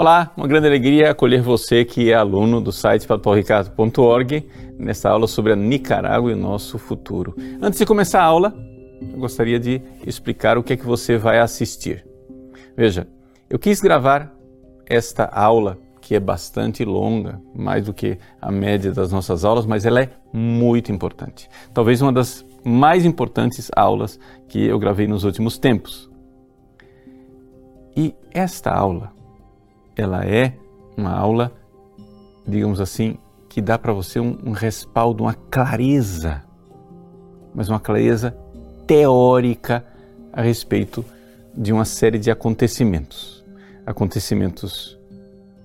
Olá, uma grande alegria acolher você que é aluno do site patorricardo.org nessa aula sobre a Nicarágua e o nosso futuro. Antes de começar a aula, eu gostaria de explicar o que é que você vai assistir. Veja, eu quis gravar esta aula que é bastante longa, mais do que a média das nossas aulas, mas ela é muito importante. Talvez uma das mais importantes aulas que eu gravei nos últimos tempos. E esta aula ela é uma aula, digamos assim, que dá para você um, um respaldo, uma clareza, mas uma clareza teórica a respeito de uma série de acontecimentos. Acontecimentos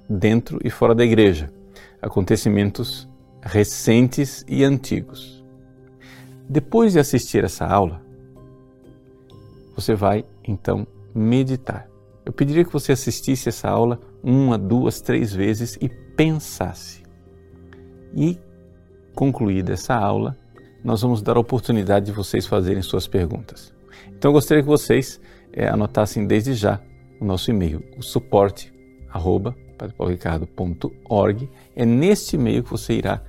dentro e fora da igreja, acontecimentos recentes e antigos. Depois de assistir essa aula, você vai então meditar. Eu pediria que você assistisse essa aula uma, duas, três vezes e pensasse. E, concluída essa aula, nós vamos dar a oportunidade de vocês fazerem suas perguntas. Então, eu gostaria que vocês é, anotassem desde já o nosso e-mail, o suporte arroba É neste e-mail que você irá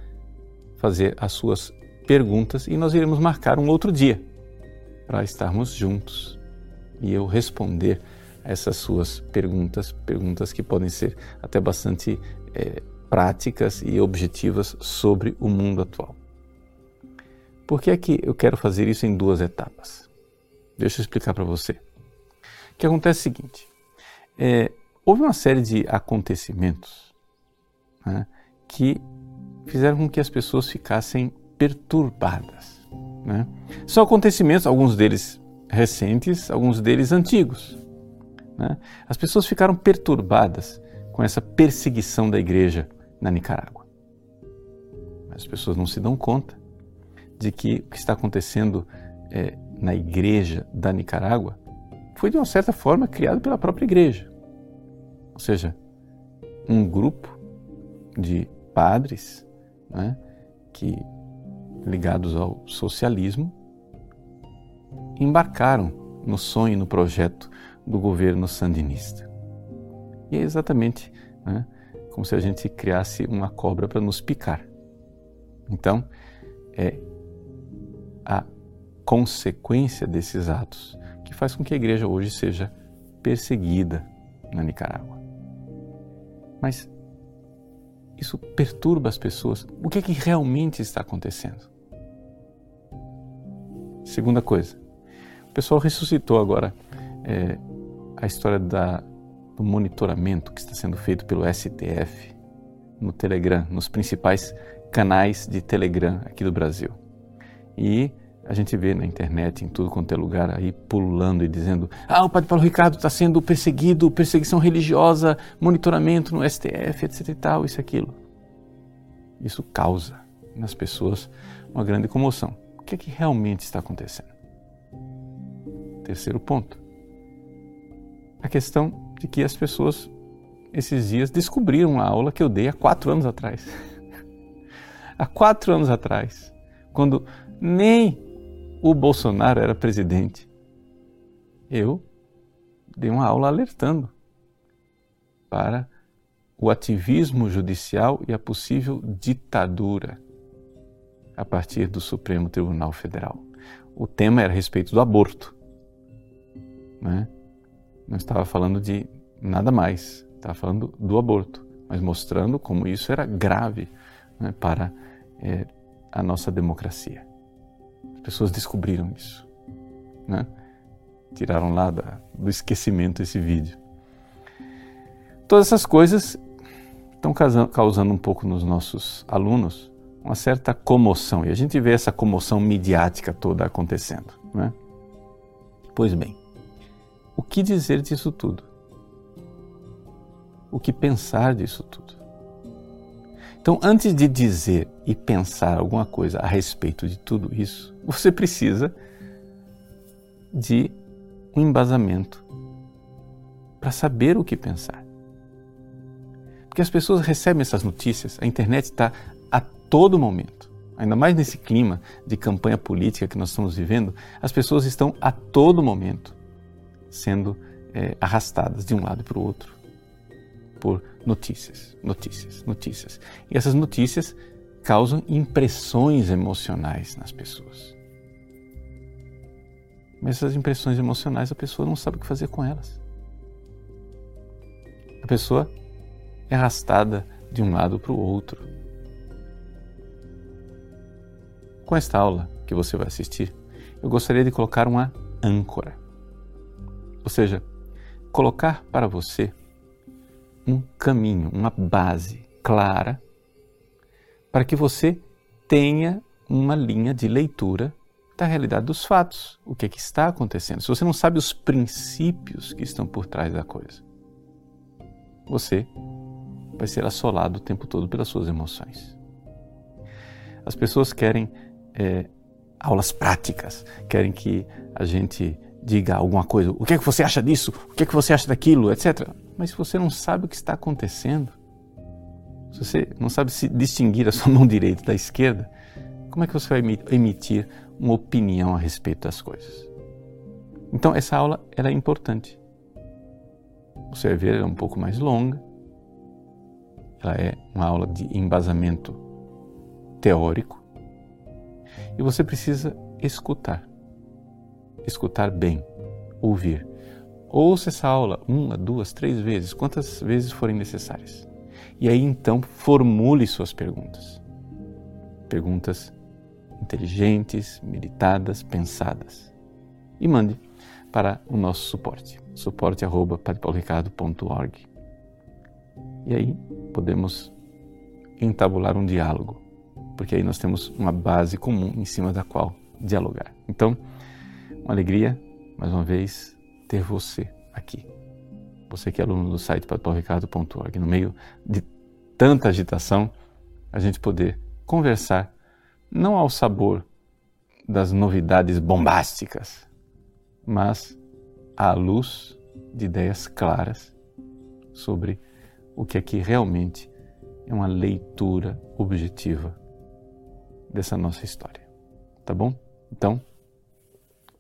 fazer as suas perguntas e nós iremos marcar um outro dia para estarmos juntos e eu responder essas suas perguntas, perguntas que podem ser até bastante é, práticas e objetivas sobre o mundo atual. Por que é que eu quero fazer isso em duas etapas? Deixa eu explicar para você. O que acontece é o seguinte: é, houve uma série de acontecimentos né, que fizeram com que as pessoas ficassem perturbadas. Né? São acontecimentos, alguns deles recentes, alguns deles antigos. Né? As pessoas ficaram perturbadas com essa perseguição da igreja na Nicarágua. Mas as pessoas não se dão conta de que o que está acontecendo é, na igreja da Nicarágua foi de uma certa forma criado pela própria igreja. Ou seja, um grupo de padres né, que, ligados ao socialismo, embarcaram no sonho, no projeto do governo sandinista. E é exatamente né, como se a gente criasse uma cobra para nos picar. Então, é a consequência desses atos que faz com que a igreja hoje seja perseguida na Nicarágua. Mas isso perturba as pessoas. O que é que realmente está acontecendo? Segunda coisa, o pessoal ressuscitou agora é, a história da, do monitoramento que está sendo feito pelo STF no Telegram, nos principais canais de Telegram aqui do Brasil. E a gente vê na internet, em tudo quanto é lugar, aí pululando e dizendo: ah, o Padre Paulo Ricardo está sendo perseguido, perseguição religiosa, monitoramento no STF, etc e tal, isso e aquilo. Isso causa nas pessoas uma grande comoção. O que é que realmente está acontecendo? Terceiro ponto a questão de que as pessoas esses dias descobriram a aula que eu dei há quatro anos atrás. há quatro anos atrás, quando nem o Bolsonaro era presidente, eu dei uma aula alertando para o ativismo judicial e a possível ditadura a partir do Supremo Tribunal Federal. O tema era a respeito do aborto. Né? Não estava falando de nada mais, estava falando do aborto, mas mostrando como isso era grave né, para é, a nossa democracia. As pessoas descobriram isso, né? tiraram lá da, do esquecimento esse vídeo. Todas essas coisas estão causando um pouco nos nossos alunos uma certa comoção e a gente vê essa comoção midiática toda acontecendo. Né? Pois bem, o que dizer disso tudo? O que pensar disso tudo? Então, antes de dizer e pensar alguma coisa a respeito de tudo isso, você precisa de um embasamento para saber o que pensar. Porque as pessoas recebem essas notícias, a internet está a todo momento, ainda mais nesse clima de campanha política que nós estamos vivendo, as pessoas estão a todo momento sendo é, arrastadas de um lado para o outro. por notícias, notícias, notícias. E essas notícias causam impressões emocionais nas pessoas. Mas essas impressões emocionais a pessoa não sabe o que fazer com elas. A pessoa é arrastada de um lado para o outro. Com esta aula que você vai assistir, eu gostaria de colocar uma âncora. Ou seja, colocar para você um caminho, uma base clara para que você tenha uma linha de leitura da realidade dos fatos, o que, é que está acontecendo. Se você não sabe os princípios que estão por trás da coisa, você vai ser assolado o tempo todo pelas suas emoções. As pessoas querem é, aulas práticas, querem que a gente diga alguma coisa. O que é que você acha disso? O que é que você acha daquilo? Etc. Mas se você não sabe o que está acontecendo, se você não sabe se distinguir a sua mão direita da esquerda, como é que você vai emitir uma opinião a respeito das coisas? Então essa aula ela é importante. Você vai ver, ela é um pouco mais longa. Ela é uma aula de embasamento teórico. E você precisa escutar. Escutar bem, ouvir. Ouça essa aula uma, duas, três vezes, quantas vezes forem necessárias. E aí então formule suas perguntas. Perguntas inteligentes, meditadas, pensadas. E mande para o nosso suporte, suporte@padrepaulricardo.org. E aí podemos entabular um diálogo, porque aí nós temos uma base comum em cima da qual dialogar. Então, uma alegria, mais uma vez, ter você aqui você que é aluno do site padrepaulricardo.org, no meio de tanta agitação, a gente poder conversar não ao sabor das novidades bombásticas, mas à luz de ideias claras sobre o que aqui realmente é uma leitura objetiva dessa nossa história. Tá bom? Então,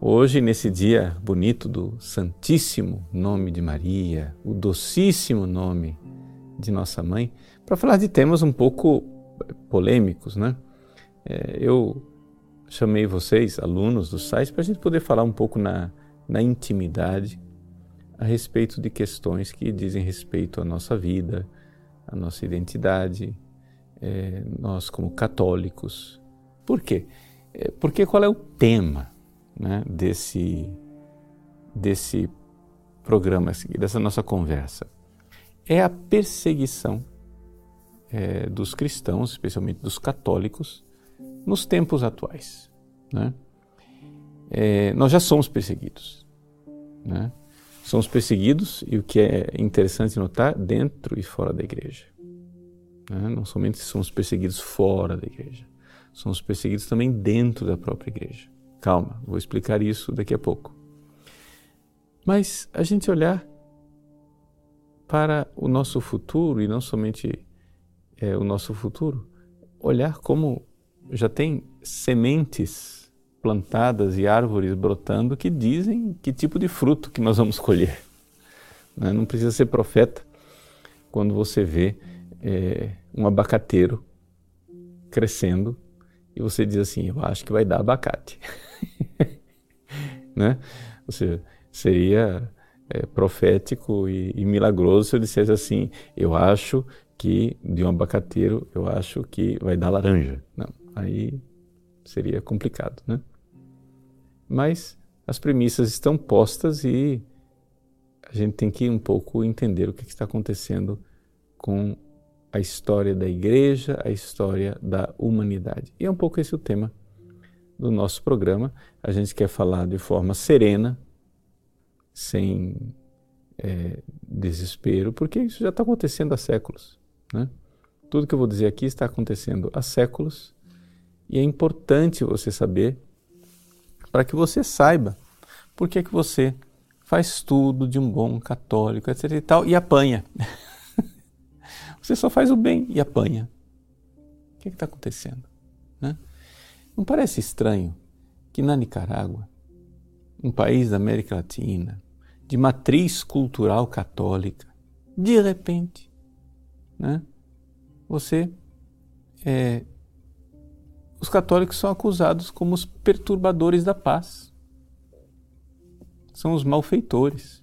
Hoje, nesse dia bonito do Santíssimo Nome de Maria, o docíssimo nome de Nossa Mãe, para falar de temas um pouco polêmicos, né? É, eu chamei vocês, alunos do site, para a gente poder falar um pouco na, na intimidade a respeito de questões que dizem respeito à nossa vida, à nossa identidade, é, nós como católicos. Por quê? É, porque qual é o tema? Né, desse, desse programa, dessa nossa conversa, é a perseguição é, dos cristãos, especialmente dos católicos, nos tempos atuais. Né? É, nós já somos perseguidos. Né? Somos perseguidos, e o que é interessante notar, dentro e fora da igreja. Né? Não somente somos perseguidos fora da igreja, somos perseguidos também dentro da própria igreja. Calma, vou explicar isso daqui a pouco. Mas a gente olhar para o nosso futuro e não somente é, o nosso futuro, olhar como já tem sementes plantadas e árvores brotando que dizem que tipo de fruto que nós vamos colher. Né? Não precisa ser profeta quando você vê é, um abacateiro crescendo e você diz assim, eu acho que vai dar abacate. né? Ou seja, seria é, profético e, e, milagroso se eu dissesse assim, eu acho que de um abacateiro, eu acho que vai dar laranja. Não, aí seria complicado, né? Mas as premissas estão postas e a gente tem que um pouco entender o que está acontecendo com a história da igreja, a história da humanidade. E é um pouco esse o tema do nosso programa. A gente quer falar de forma serena, sem é, desespero, porque isso já está acontecendo há séculos. Né? Tudo que eu vou dizer aqui está acontecendo há séculos e é importante você saber para que você saiba por que, que você faz tudo de um bom católico, etc e tal, e apanha. você só faz o bem e apanha. O que está acontecendo? Né? Não parece estranho que na Nicarágua, um país da América Latina, de matriz cultural católica, de repente, né, você é, os católicos são acusados como os perturbadores da paz. São os malfeitores.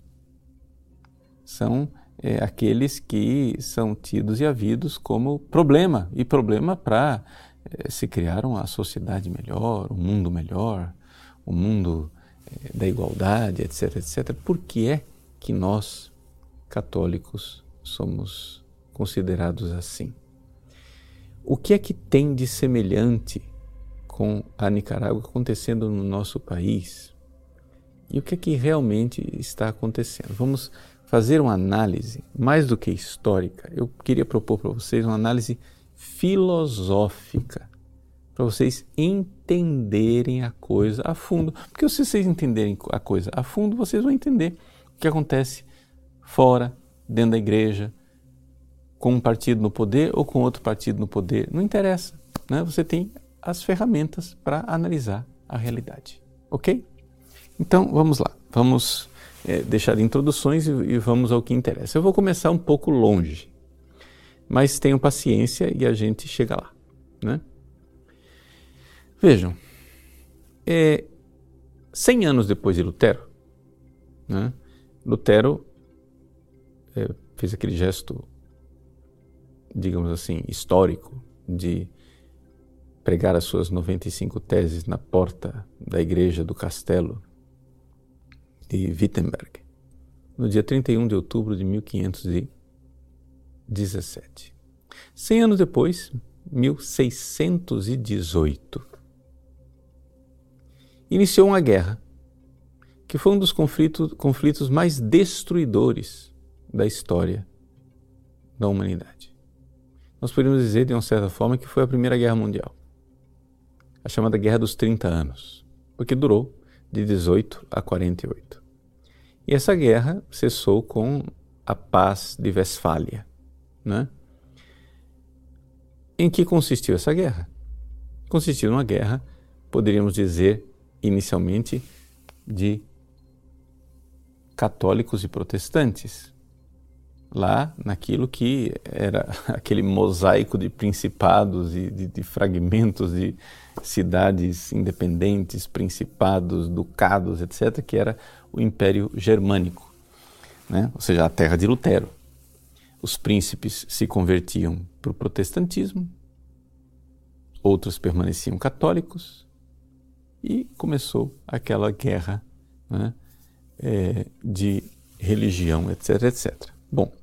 São é, aqueles que são tidos e havidos como problema e problema para se criar uma sociedade melhor, um mundo melhor, um mundo é, da igualdade, etc, etc. Por que é que nós, católicos, somos considerados assim? O que é que tem de semelhante com a Nicarágua acontecendo no nosso país? E o que é que realmente está acontecendo? Vamos fazer uma análise, mais do que histórica, eu queria propor para vocês uma análise filosófica, para vocês entenderem a coisa a fundo. Porque se vocês entenderem a coisa a fundo, vocês vão entender o que acontece fora, dentro da igreja, com um partido no poder ou com outro partido no poder, não interessa. Né? Você tem as ferramentas para analisar a realidade. Ok? Então vamos lá, vamos é, deixar introduções e, e vamos ao que interessa. Eu vou começar um pouco longe, mas tenham paciência e a gente chega lá. Né? Vejam, é, 100 anos depois de Lutero, né, Lutero é, fez aquele gesto digamos assim, histórico de pregar as suas 95 teses na porta da igreja do castelo de Wittenberg, no dia 31 de outubro de 1517. Cem anos depois, 1618, iniciou uma guerra que foi um dos conflitos, conflitos mais destruidores da história da humanidade nós poderíamos dizer, de uma certa forma, que foi a Primeira Guerra Mundial. A chamada Guerra dos 30 Anos, porque durou de 18 a 48. E essa guerra cessou com a Paz de Westfália. Né? Em que consistiu essa guerra? Consistiu numa guerra, poderíamos dizer, inicialmente, de católicos e protestantes lá naquilo que era aquele mosaico de principados e de, de, fragmentos de cidades independentes, principados, ducados, etc., que era o Império Germânico, né? ou seja, a terra de Lutero. Os príncipes se convertiam para o protestantismo, outros permaneciam católicos e começou aquela guerra né? é, de religião, etc, etc. Bom,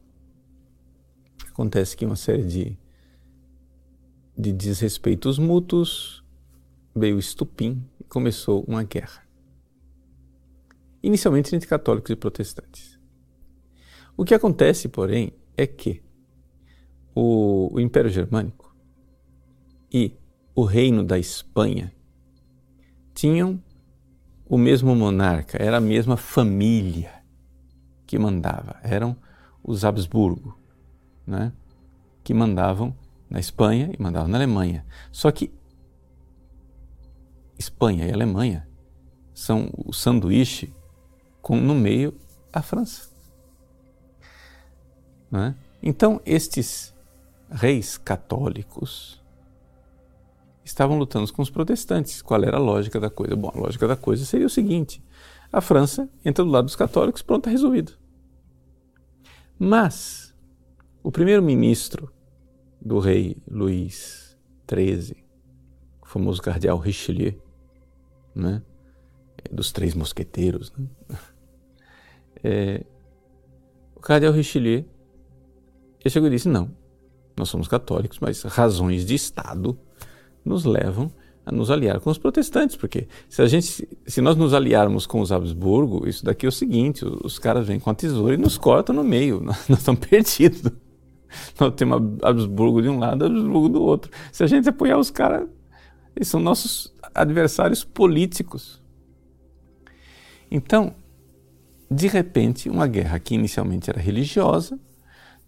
acontece que uma série de, de desrespeitos mútuos veio estupim e começou uma guerra. Inicialmente entre católicos e protestantes. O que acontece, porém, é que o, o Império Germânico e o Reino da Espanha tinham o mesmo monarca, era a mesma família que mandava, eram os Habsburgo né, que mandavam na Espanha e mandavam na Alemanha. Só que Espanha e Alemanha são o sanduíche com no meio a França. Né? Então, estes reis católicos estavam lutando com os protestantes. Qual era a lógica da coisa? Bom, a lógica da coisa seria o seguinte: a França entra do lado dos católicos, pronto, está resolvido. Mas o primeiro-ministro do rei Luís XIII, o famoso cardeal Richelieu, né? dos três mosqueteiros, né? é, o cardeal Richelieu ele chegou e disse: não, nós somos católicos, mas razões de Estado nos levam a nos aliar com os protestantes, porque se a gente, se nós nos aliarmos com os Habsburgo, isso daqui é o seguinte: os caras vêm com a tesoura e nos cortam no meio, nós, nós estamos perdidos. Nós temos Habsburgo de um lado, Habsburgo do outro. Se a gente apoiar os caras, eles são nossos adversários políticos. Então, de repente, uma guerra que inicialmente era religiosa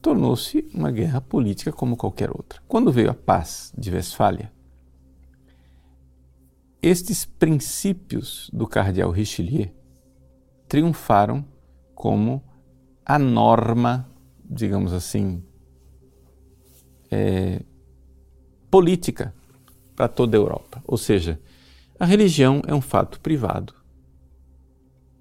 tornou-se uma guerra política como qualquer outra. Quando veio a paz de Westfália, estes princípios do cardeal Richelieu triunfaram como a norma, digamos assim, é, política para toda a Europa. Ou seja, a religião é um fato privado.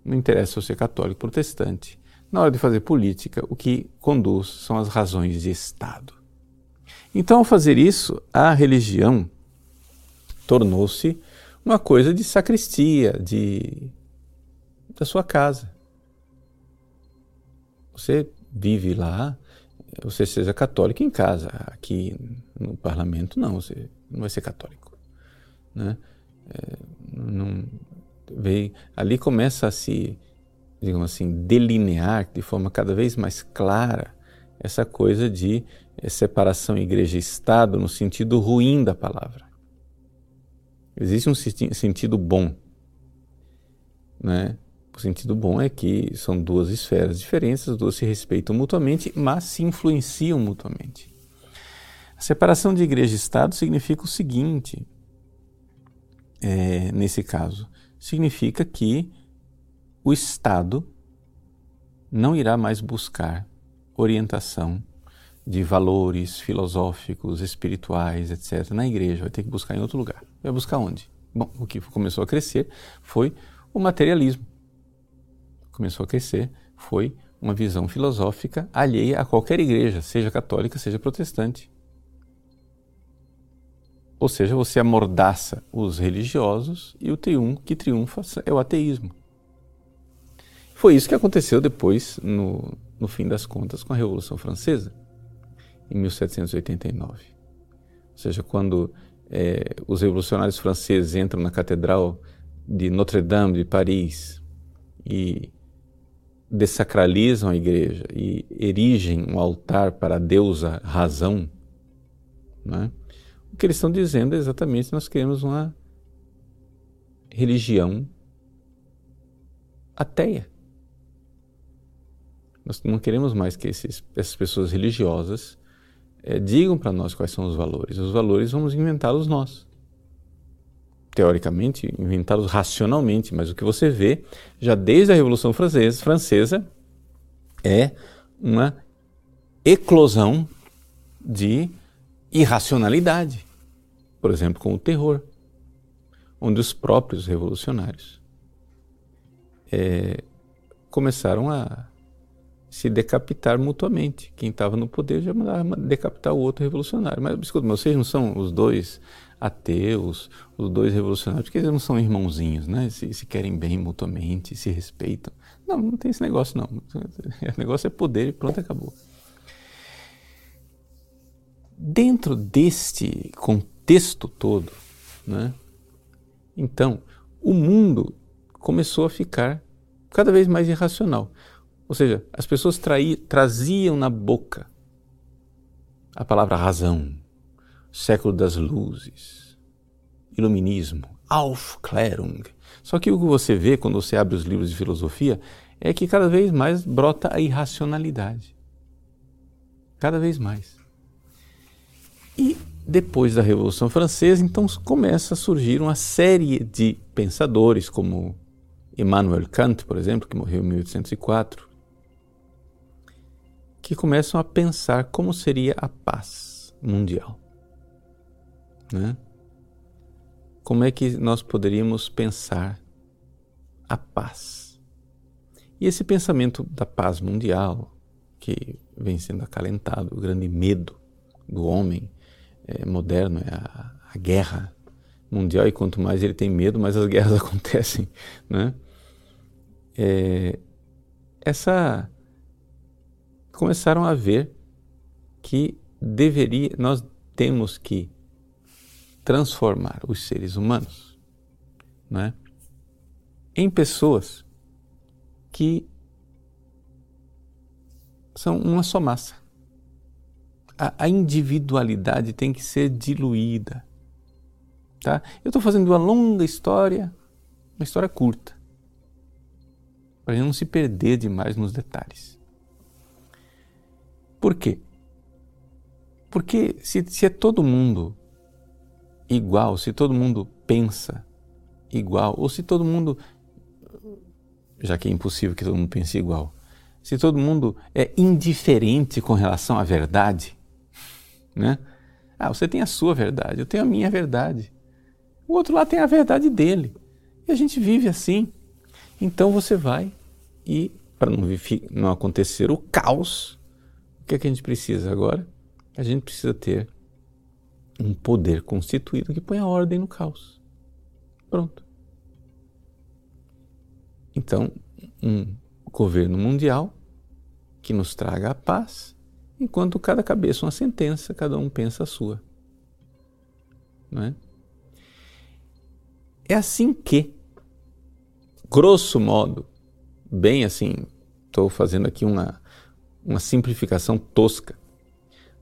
Não interessa se você é católico protestante. Na hora de fazer política, o que conduz são as razões de Estado. Então, ao fazer isso, a religião tornou-se uma coisa de sacristia, de da sua casa. Você vive lá, você seja católico em casa. Aqui no parlamento, não, você não vai ser católico. Né? É, não, veio, ali começa a se, digamos assim, delinear de forma cada vez mais clara essa coisa de é, separação igreja-estado no sentido ruim da palavra. Existe um sentido bom. Né? O sentido bom é que são duas esferas diferentes, as duas se respeitam mutuamente, mas se influenciam mutuamente. A separação de igreja e Estado significa o seguinte, é, nesse caso: significa que o Estado não irá mais buscar orientação de valores filosóficos, espirituais, etc., na igreja, vai ter que buscar em outro lugar. Vai buscar onde? Bom, o que começou a crescer foi o materialismo. Começou a crescer foi uma visão filosófica alheia a qualquer igreja, seja católica, seja protestante. Ou seja, você amordaça os religiosos e o triunfo que triunfa é o ateísmo. Foi isso que aconteceu depois, no, no fim das contas, com a Revolução Francesa, em 1789. Ou seja, quando é, os revolucionários franceses entram na Catedral de Notre-Dame de Paris e desacralizam a igreja e erigem um altar para a deusa razão, né? o que eles estão dizendo é exatamente nós queremos uma religião ateia. Nós não queremos mais que esses, essas pessoas religiosas é, digam para nós quais são os valores. Os valores vamos inventá-los nós. Teoricamente, inventá-los racionalmente, mas o que você vê já desde a Revolução Francesa, francesa é uma eclosão de irracionalidade. Por exemplo, com o terror, onde os próprios revolucionários é, começaram a se decapitar mutuamente. Quem estava no poder já mandava decapitar o outro revolucionário. Mas, escuta, mas vocês não são os dois ateus, os dois revolucionários, porque eles não são irmãozinhos, né? Se, se querem bem mutuamente, se respeitam. Não, não tem esse negócio, não. O negócio é poder e pronto, acabou. Dentro deste contexto todo, né? Então, o mundo começou a ficar cada vez mais irracional. Ou seja, as pessoas traí, traziam na boca a palavra razão, século das luzes, iluminismo, Aufklärung. Só que o que você vê quando você abre os livros de filosofia é que cada vez mais brota a irracionalidade. Cada vez mais. E depois da Revolução Francesa, então começa a surgir uma série de pensadores, como Immanuel Kant, por exemplo, que morreu em 1804, que começam a pensar como seria a paz mundial. Né? Como é que nós poderíamos pensar a paz? E esse pensamento da paz mundial, que vem sendo acalentado, o grande medo do homem é, moderno é a, a, guerra mundial, e quanto mais ele tem medo, mais as guerras acontecem. Né? É, essa começaram a ver que deveria, nós temos que transformar os seres humanos né, em pessoas que são uma só massa. A, a individualidade tem que ser diluída. Tá? Eu estou fazendo uma longa história, uma história curta, para não se perder demais nos detalhes. Por quê? Porque se, se é todo mundo igual, se todo mundo pensa igual, ou se todo mundo, já que é impossível que todo mundo pense igual, se todo mundo é indiferente com relação à verdade, né? Ah, você tem a sua verdade, eu tenho a minha verdade. O outro lá tem a verdade dele. E a gente vive assim. Então você vai e, para não, não acontecer o caos, o que, é que a gente precisa agora? A gente precisa ter um poder constituído que põe a ordem no caos. Pronto. Então, um governo mundial que nos traga a paz, enquanto cada cabeça uma sentença, cada um pensa a sua. Não é? É assim que, grosso modo, bem assim, estou fazendo aqui uma, uma simplificação tosca.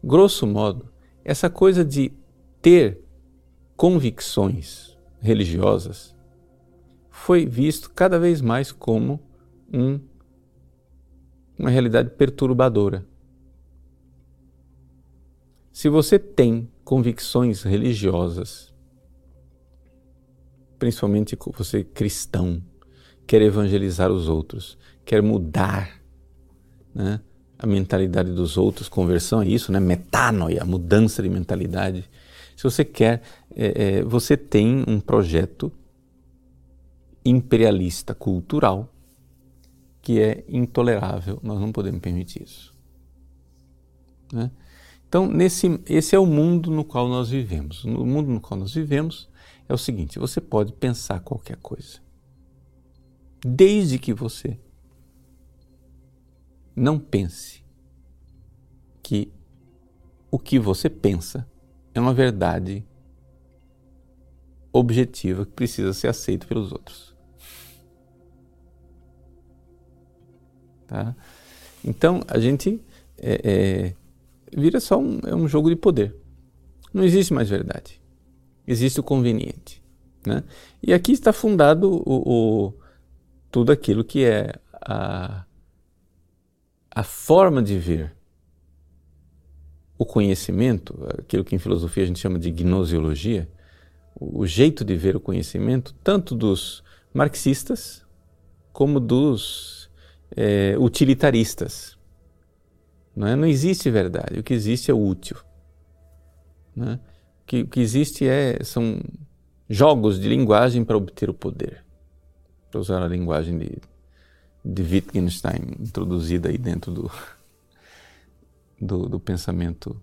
Grosso modo, essa coisa de ter convicções religiosas foi visto cada vez mais como um, uma realidade perturbadora. Se você tem convicções religiosas, principalmente você cristão, quer evangelizar os outros, quer mudar né, a mentalidade dos outros, conversão é isso, né? Metanoia, mudança de mentalidade. Se você quer, é, é, você tem um projeto imperialista cultural que é intolerável. Nós não podemos permitir isso. Né? Então, nesse, esse é o mundo no qual nós vivemos. No mundo no qual nós vivemos é o seguinte: você pode pensar qualquer coisa, desde que você não pense que o que você pensa é uma verdade objetiva que precisa ser aceita pelos outros. Tá? Então a gente é, é, vira só um, é um jogo de poder. Não existe mais verdade. Existe o conveniente. Né? E aqui está fundado o, o tudo aquilo que é a, a forma de ver o conhecimento, aquilo que em filosofia a gente chama de gnoseologia, o jeito de ver o conhecimento, tanto dos marxistas como dos é, utilitaristas. Não, é? não existe verdade, o que existe é útil. Né? O, que, o que existe é, são jogos de linguagem para obter o poder. Para usar a linguagem de de Wittgenstein introduzida aí dentro do, do, do pensamento.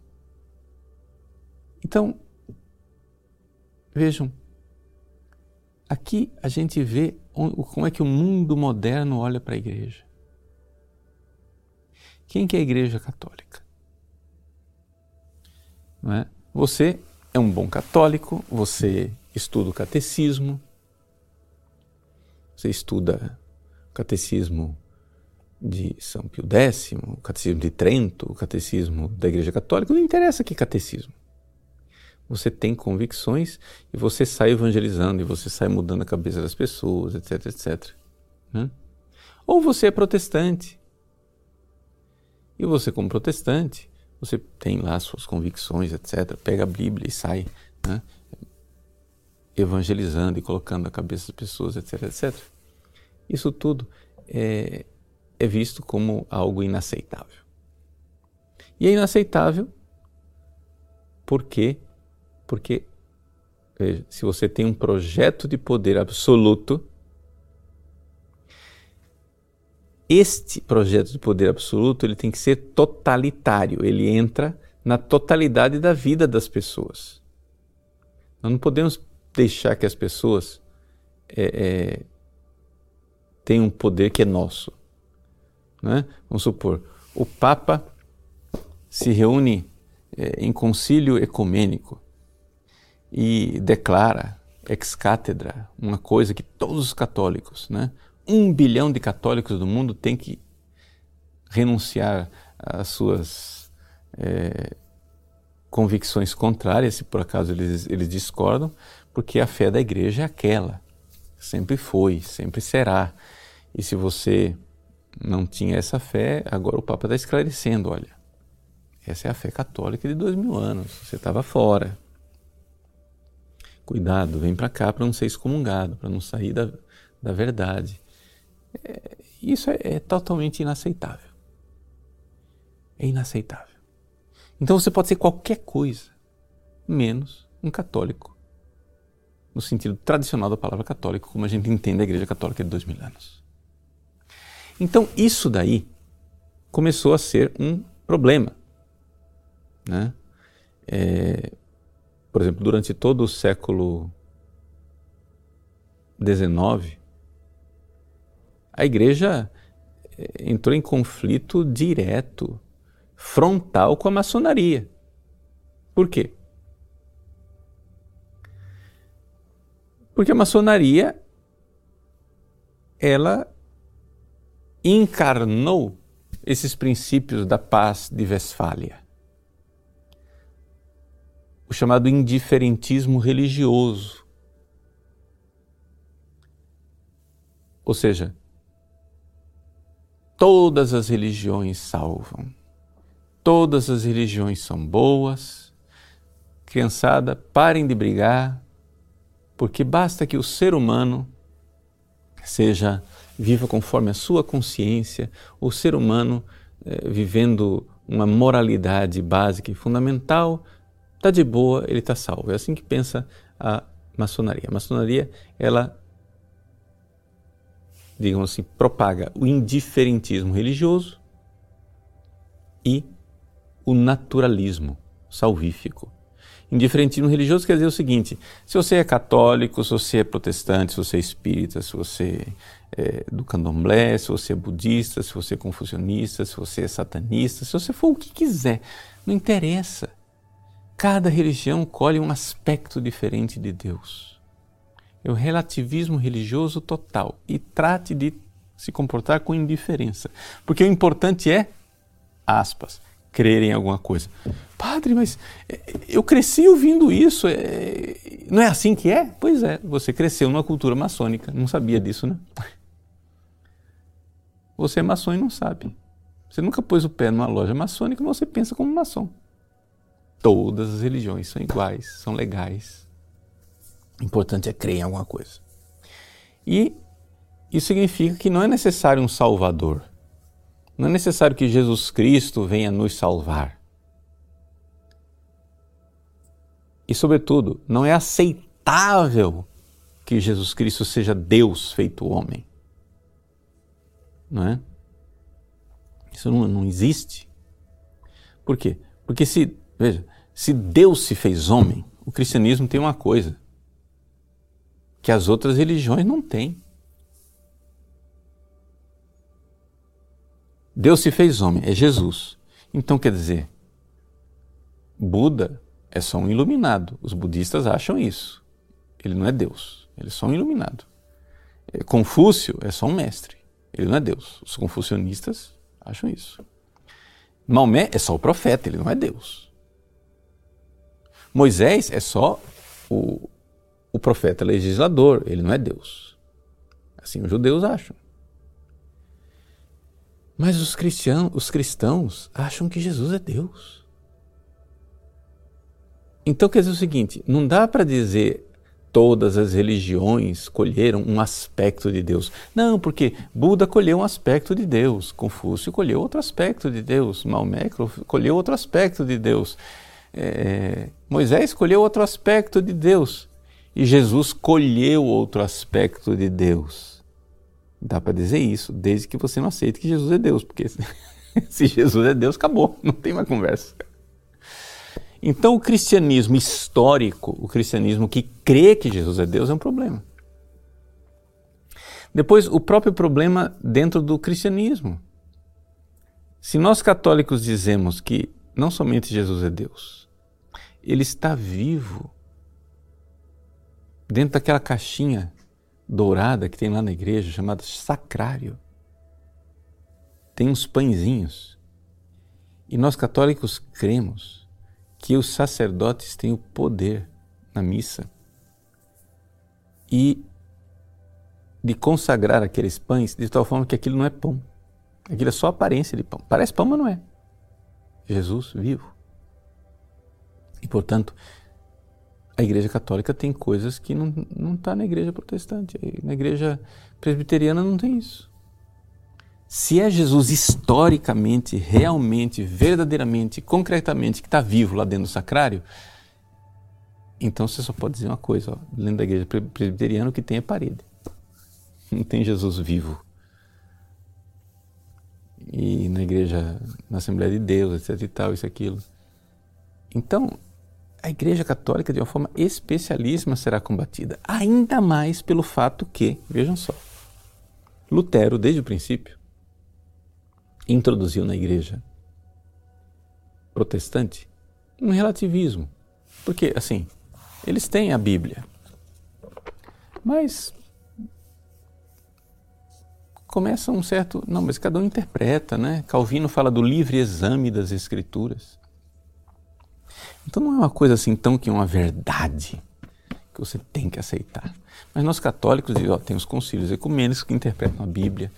Então, vejam, aqui a gente vê como é que o mundo moderno olha para a igreja. Quem que é a igreja católica? Não é? Você é um bom católico, você estuda o catecismo, você estuda catecismo de São Pio X, o catecismo de Trento, o catecismo da Igreja Católica, não interessa que catecismo. Você tem convicções e você sai evangelizando e você sai mudando a cabeça das pessoas, etc, etc. Né? Ou você é protestante. E você, como protestante, você tem lá suas convicções, etc. Pega a Bíblia e sai né? evangelizando e colocando na cabeça das pessoas, etc, etc. Isso tudo é, é visto como algo inaceitável. E é inaceitável porque, porque veja, se você tem um projeto de poder absoluto, este projeto de poder absoluto ele tem que ser totalitário, ele entra na totalidade da vida das pessoas. Nós não podemos deixar que as pessoas é, é, tem um poder que é nosso. Né? Vamos supor, o Papa se reúne é, em concílio ecumênico e declara ex cátedra uma coisa que todos os católicos, né, um bilhão de católicos do mundo tem que renunciar às suas é, convicções contrárias, se por acaso eles, eles discordam, porque a fé da igreja é aquela, sempre foi, sempre será. E se você não tinha essa fé, agora o Papa está esclarecendo: olha, essa é a fé católica de dois mil anos, você estava fora. Cuidado, vem para cá para não ser excomungado, para não sair da, da verdade. É, isso é, é totalmente inaceitável. É inaceitável. Então você pode ser qualquer coisa, menos um católico, no sentido tradicional da palavra católico, como a gente entende a Igreja Católica de dois mil anos. Então isso daí começou a ser um problema. Né? É, por exemplo, durante todo o século XIX, a igreja eh, entrou em conflito direto, frontal com a maçonaria. Por quê? Porque a maçonaria ela encarnou esses princípios da paz de Westfália o chamado indiferentismo religioso. Ou seja, todas as religiões salvam, todas as religiões são boas. Criançada, parem de brigar, porque basta que o ser humano seja viva conforme a sua consciência, o ser humano eh, vivendo uma moralidade básica e fundamental Está de boa, ele está salvo. É assim que pensa a maçonaria. A maçonaria, ela, digamos assim, propaga o indiferentismo religioso e o naturalismo salvífico. Indiferentismo religioso quer dizer o seguinte: se você é católico, se você é protestante, se você é espírita, se você é do candomblé, se você é budista, se você é confucionista, se você é satanista, se você for o que quiser, não interessa. Cada religião colhe um aspecto diferente de Deus. É o relativismo religioso total e trate de se comportar com indiferença. Porque o importante é, aspas, crer em alguma coisa. Padre, mas é, eu cresci ouvindo isso. É... Não é assim que é? Pois é, você cresceu numa cultura maçônica. Não sabia disso, né? Você é maçom e não sabe. Você nunca pôs o pé numa loja maçônica, mas você pensa como maçom. Todas as religiões são iguais, são legais. O importante é crer em alguma coisa. E isso significa que não é necessário um Salvador. Não é necessário que Jesus Cristo venha nos salvar. E, sobretudo, não é aceitável que Jesus Cristo seja Deus feito homem. Não é? Isso não, não existe. Por quê? Porque se Veja, se Deus se fez homem, o cristianismo tem uma coisa que as outras religiões não têm. Deus se fez homem, é Jesus. Então quer dizer, Buda é só um iluminado. Os budistas acham isso. Ele não é Deus, ele é só um iluminado. É, Confúcio é só um mestre, ele não é Deus. Os confucionistas acham isso. Maomé é só o profeta, ele não é Deus. Moisés é só o, o profeta legislador, ele não é Deus. Assim os judeus acham. Mas os cristãos, os cristãos acham que Jesus é Deus. Então quer dizer o seguinte: não dá para dizer todas as religiões colheram um aspecto de Deus. Não, porque Buda colheu um aspecto de Deus, Confúcio colheu outro aspecto de Deus, Maomé colheu outro aspecto de Deus é, Moisés escolheu outro aspecto de Deus e Jesus colheu outro aspecto de Deus. Dá para dizer isso, desde que você não aceite que Jesus é Deus, porque se Jesus é Deus, acabou, não tem mais conversa. Então, o cristianismo histórico, o cristianismo que crê que Jesus é Deus, é um problema. Depois, o próprio problema dentro do cristianismo. Se nós católicos dizemos que não somente Jesus é Deus, ele está vivo dentro daquela caixinha dourada que tem lá na igreja, chamada sacrário, tem uns pãezinhos. E nós católicos cremos que os sacerdotes têm o poder na missa e de consagrar aqueles pães de tal forma que aquilo não é pão. Aquilo é só aparência de pão. Parece pão, mas não é. Jesus vivo. E, portanto, a Igreja Católica tem coisas que não está na Igreja Protestante. Na Igreja Presbiteriana não tem isso. Se é Jesus historicamente, realmente, verdadeiramente, concretamente, que está vivo lá dentro do sacrário, então você só pode dizer uma coisa: ó, dentro da Igreja Presbiteriana o que tem é parede. Não tem Jesus vivo. E na Igreja, na Assembleia de Deus, etc e tal, isso aquilo. Então, a Igreja Católica, de uma forma especialíssima, será combatida. Ainda mais pelo fato que, vejam só, Lutero, desde o princípio, introduziu na Igreja protestante um relativismo. Porque, assim, eles têm a Bíblia, mas começa um certo. Não, mas cada um interpreta, né? Calvino fala do livre exame das Escrituras. Então não é uma coisa assim tão que uma verdade que você tem que aceitar. Mas nós católicos, ó, tem os concílios ecumênicos que interpretam a Bíblia,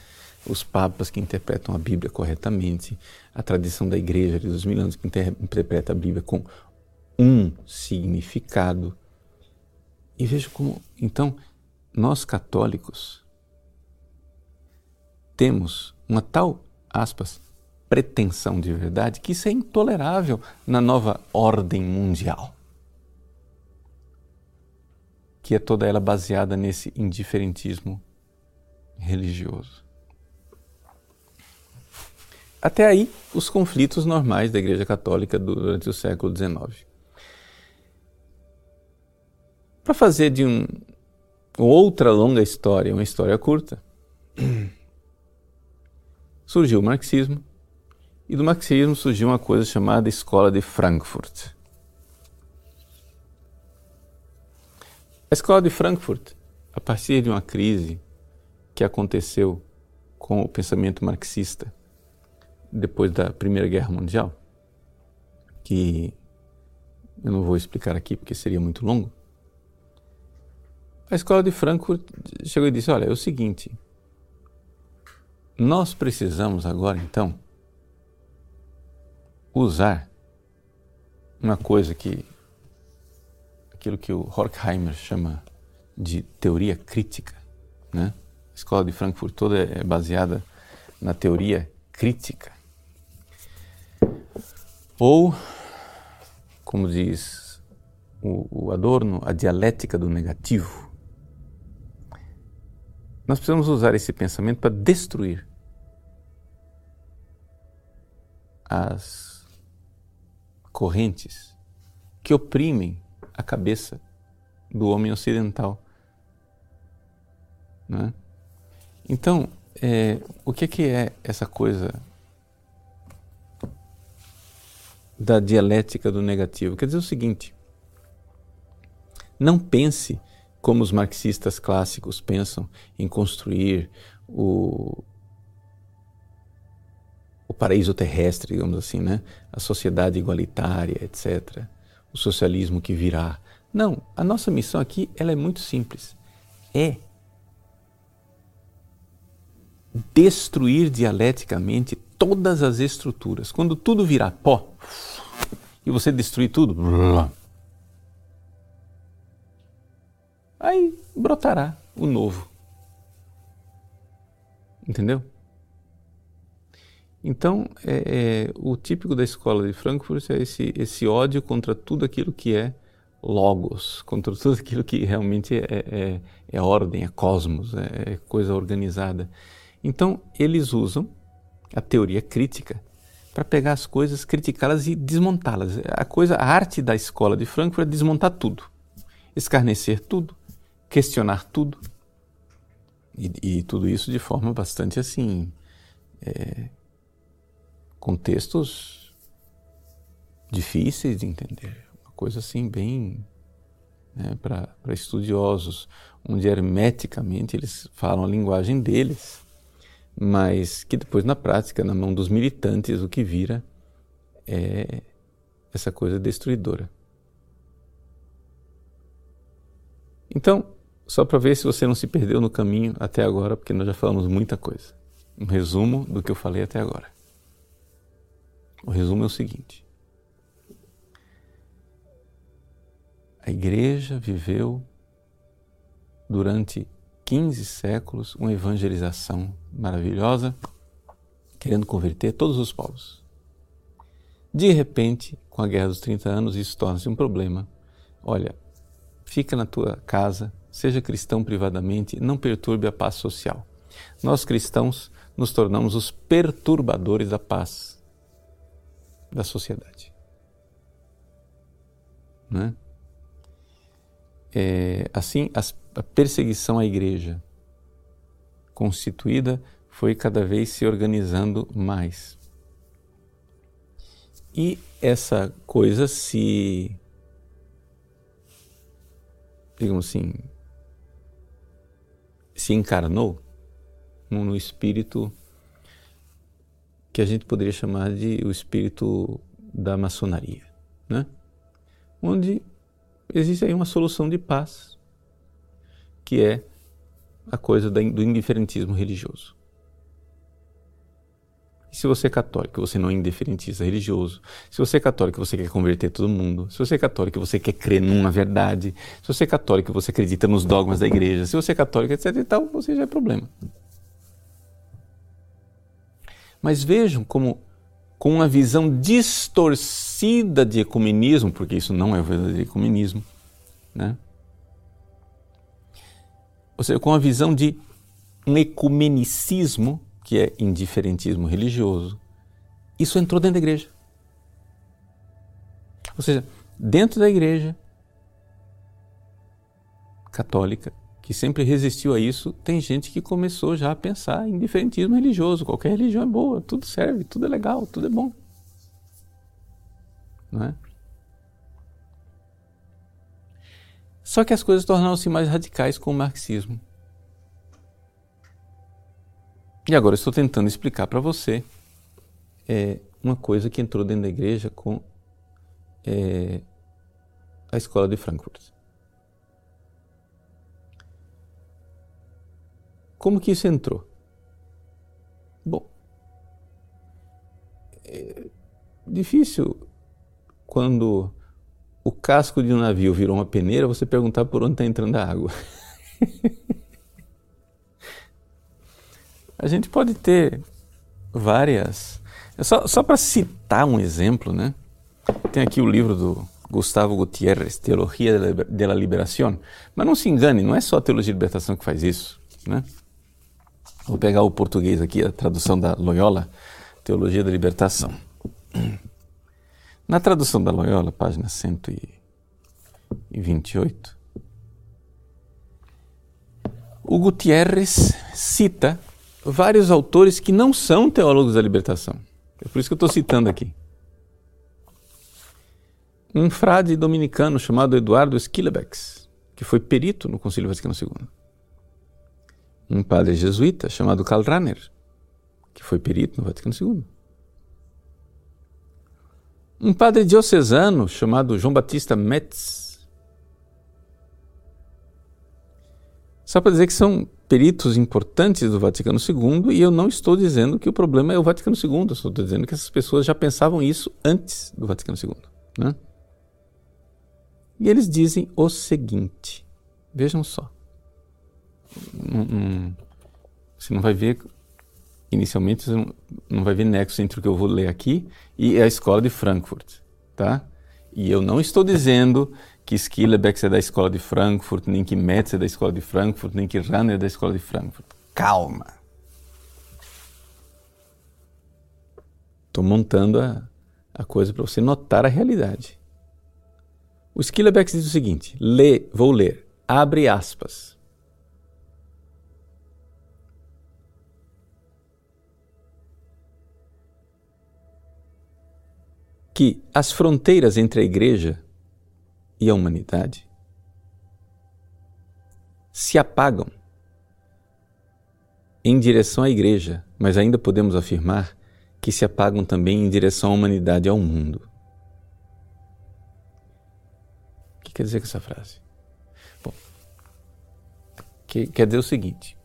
os papas que interpretam a Bíblia corretamente, a tradição da igreja dos mil anos que interpreta a Bíblia com um significado. E veja como, então, nós católicos temos uma tal, aspas, pretensão de verdade que isso é intolerável na nova ordem mundial, que é toda ela baseada nesse indiferentismo religioso. Até aí, os conflitos normais da Igreja Católica durante o século XIX. Para fazer de um, outra longa história uma história curta, surgiu o marxismo, e do marxismo surgiu uma coisa chamada Escola de Frankfurt. A Escola de Frankfurt, a partir de uma crise que aconteceu com o pensamento marxista depois da Primeira Guerra Mundial, que eu não vou explicar aqui porque seria muito longo. A Escola de Frankfurt chegou e disse: Olha, é o seguinte, nós precisamos agora então usar uma coisa que aquilo que o Horkheimer chama de teoria crítica, né? A escola de Frankfurt toda é baseada na teoria crítica. Ou, como diz o, o Adorno, a dialética do negativo. Nós precisamos usar esse pensamento para destruir as correntes que oprimem a cabeça do homem ocidental. Né? Então, é, o que, que é essa coisa da dialética do negativo? Quer dizer o seguinte: não pense como os marxistas clássicos pensam em construir o, o paraíso terrestre, digamos assim, né? a sociedade igualitária, etc., o socialismo que virá. Não, a nossa missão aqui ela é muito simples. É destruir dialeticamente todas as estruturas. Quando tudo virar pó e você destruir tudo, aí brotará o novo. Entendeu? Então, é, é, o típico da escola de Frankfurt é esse, esse ódio contra tudo aquilo que é logos, contra tudo aquilo que realmente é, é, é ordem, é cosmos, é, é coisa organizada. Então, eles usam a teoria crítica para pegar as coisas, criticá-las e desmontá-las. A coisa, a arte da escola de Frankfurt é desmontar tudo, escarnecer tudo, questionar tudo. E, e tudo isso de forma bastante assim é, contextos difíceis de entender. Uma coisa assim bem né, para estudiosos, onde hermeticamente eles falam a linguagem deles, mas que depois na prática, na mão dos militantes, o que vira é essa coisa destruidora. Então, só para ver se você não se perdeu no caminho até agora, porque nós já falamos muita coisa. Um resumo do que eu falei até agora. O resumo é o seguinte: a igreja viveu durante 15 séculos uma evangelização maravilhosa, querendo converter todos os povos. De repente, com a Guerra dos 30 Anos, isso torna-se um problema. Olha, fica na tua casa, seja cristão privadamente, não perturbe a paz social. Nós cristãos nos tornamos os perturbadores da paz da sociedade. Né? É, assim, a perseguição à igreja constituída foi cada vez se organizando mais. E essa coisa se, digamos assim, se encarnou no espírito que a gente poderia chamar de o espírito da maçonaria, né? onde existe aí uma solução de paz, que é a coisa do indiferentismo religioso. E se você é católico, você não é indiferentista religioso. Se você é católico, você quer converter todo mundo. Se você é católico, você quer crer numa verdade. Se você é católico, você acredita nos dogmas da igreja. Se você é católico, etc e tal, você já é problema. Mas vejam como, com uma visão distorcida de ecumenismo, porque isso não é o verdadeiro ecumenismo, né? ou seja, com a visão de um ecumenicismo, que é indiferentismo religioso, isso entrou dentro da igreja. Ou seja, dentro da igreja católica, que sempre resistiu a isso, tem gente que começou já a pensar em diferentismo religioso. Qualquer religião é boa, tudo serve, tudo é legal, tudo é bom. Não é? Só que as coisas tornaram-se mais radicais com o marxismo. E agora estou tentando explicar para você é, uma coisa que entrou dentro da igreja com é, a escola de Frankfurt. Como que isso entrou? Bom, é difícil quando o casco de um navio virou uma peneira, você perguntar por onde está entrando a água. a gente pode ter várias. Só, só para citar um exemplo, né? Tem aqui o livro do Gustavo Gutierrez, Teologia de la Liberación. Mas não se engane, não é só a teologia de libertação que faz isso, né? Vou pegar o português aqui, a tradução da Loyola, Teologia da Libertação. Na tradução da Loyola, página 128, o Gutierrez cita vários autores que não são teólogos da libertação. É por isso que eu estou citando aqui. Um frade dominicano chamado Eduardo Schillebex, que foi perito no Concílio Vaticano II um padre jesuíta chamado Karl Rahner, que foi perito no Vaticano II. Um padre diocesano chamado João Batista Metz. Só para dizer que são peritos importantes do Vaticano II e eu não estou dizendo que o problema é o Vaticano II, eu estou dizendo que essas pessoas já pensavam isso antes do Vaticano II. Né? E eles dizem o seguinte: vejam só você não vai ver, inicialmente, você não, não vai ver nexo entre o que eu vou ler aqui e a escola de Frankfurt, tá? E eu não estou dizendo que Skillebeck é da escola de Frankfurt, nem que Metz é da escola de Frankfurt, nem que Ranner é da escola de Frankfurt. Calma! Estou montando a, a coisa para você notar a realidade. O Skillebeck diz o seguinte: lê, vou ler, abre aspas. Que as fronteiras entre a igreja e a humanidade se apagam em direção à igreja, mas ainda podemos afirmar que se apagam também em direção à humanidade e ao mundo. O que quer dizer com essa frase? Bom, que, quer dizer o seguinte,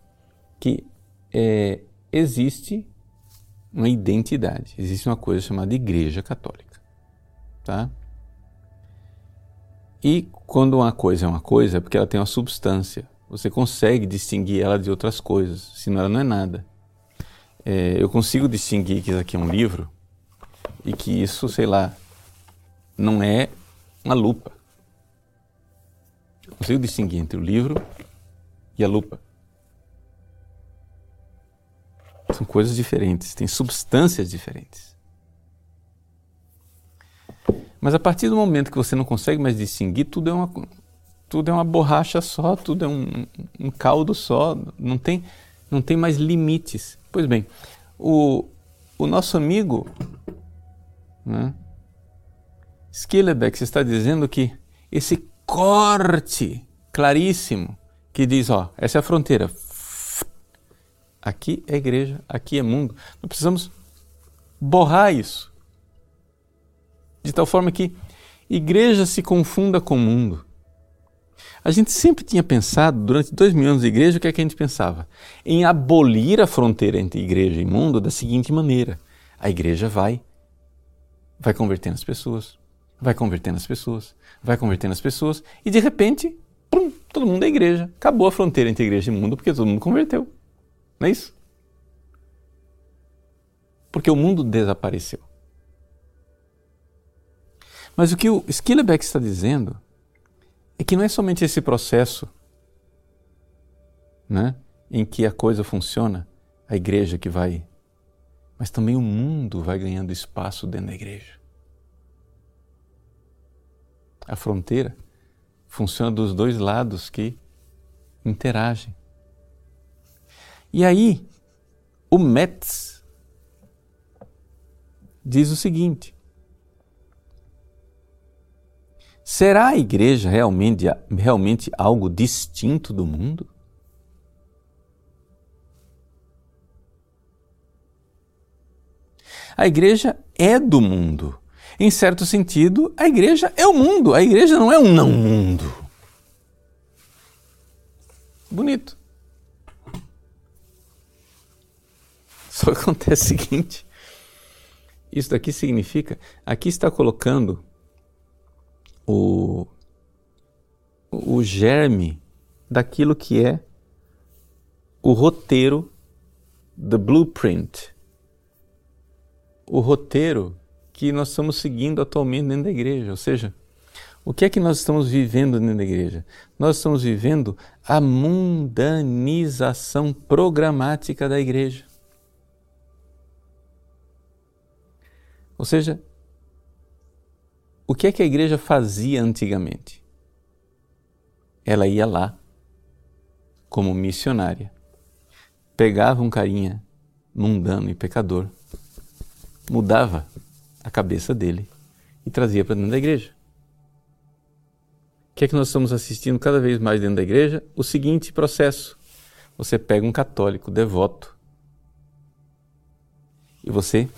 que é, existe uma identidade, existe uma coisa chamada Igreja Católica, tá? E quando uma coisa é uma coisa, é porque ela tem uma substância. Você consegue distinguir ela de outras coisas, senão ela não é nada. É, eu consigo distinguir que isso aqui é um livro e que isso, sei lá, não é uma lupa. Eu consigo distinguir entre o livro e a lupa. São coisas diferentes, têm substâncias diferentes. Mas a partir do momento que você não consegue mais distinguir, tudo é uma, tudo é uma borracha só, tudo é um, um caldo só, não tem, não tem mais limites. Pois bem, o, o nosso amigo né, Skillebeck está dizendo que esse corte claríssimo que diz, ó, essa é a fronteira. Aqui é igreja, aqui é mundo. Não precisamos borrar isso de tal forma que igreja se confunda com mundo. A gente sempre tinha pensado, durante dois mil anos de igreja, o que é que a gente pensava? Em abolir a fronteira entre igreja e mundo da seguinte maneira: a igreja vai, vai convertendo as pessoas, vai convertendo as pessoas, vai convertendo as pessoas, e de repente, pum, todo mundo é igreja. Acabou a fronteira entre igreja e mundo porque todo mundo converteu. Não é isso? Porque o mundo desapareceu. Mas o que o Skillebeck está dizendo é que não é somente esse processo né, em que a coisa funciona, a igreja que vai, mas também o mundo vai ganhando espaço dentro da igreja. A fronteira funciona dos dois lados que interagem. E aí, o Metz diz o seguinte: Será a igreja realmente, realmente algo distinto do mundo? A igreja é do mundo. Em certo sentido, a igreja é o mundo. A igreja não é um não mundo. Bonito. Só acontece o seguinte: isso daqui significa, aqui está colocando o, o germe daquilo que é o roteiro, the blueprint, o roteiro que nós estamos seguindo atualmente dentro da igreja. Ou seja, o que é que nós estamos vivendo dentro da igreja? Nós estamos vivendo a mundanização programática da igreja. Ou seja, o que é que a igreja fazia antigamente? Ela ia lá como missionária, pegava um carinha mundano e pecador, mudava a cabeça dele e trazia para dentro da igreja. O que é que nós estamos assistindo cada vez mais dentro da igreja? O seguinte processo. Você pega um católico devoto e você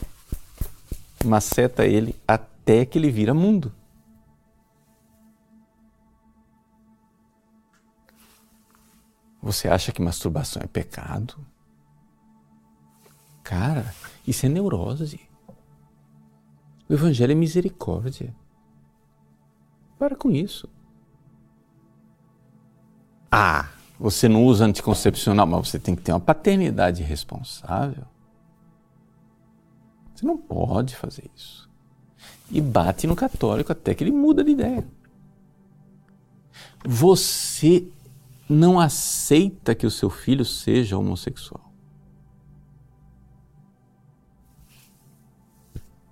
maceta ele até até que ele vira mundo. Você acha que masturbação é pecado? Cara, isso é neurose. O Evangelho é misericórdia. Para com isso. Ah, você não usa anticoncepcional, mas você tem que ter uma paternidade responsável. Você não pode fazer isso e bate no católico até que ele muda de ideia. Você não aceita que o seu filho seja homossexual.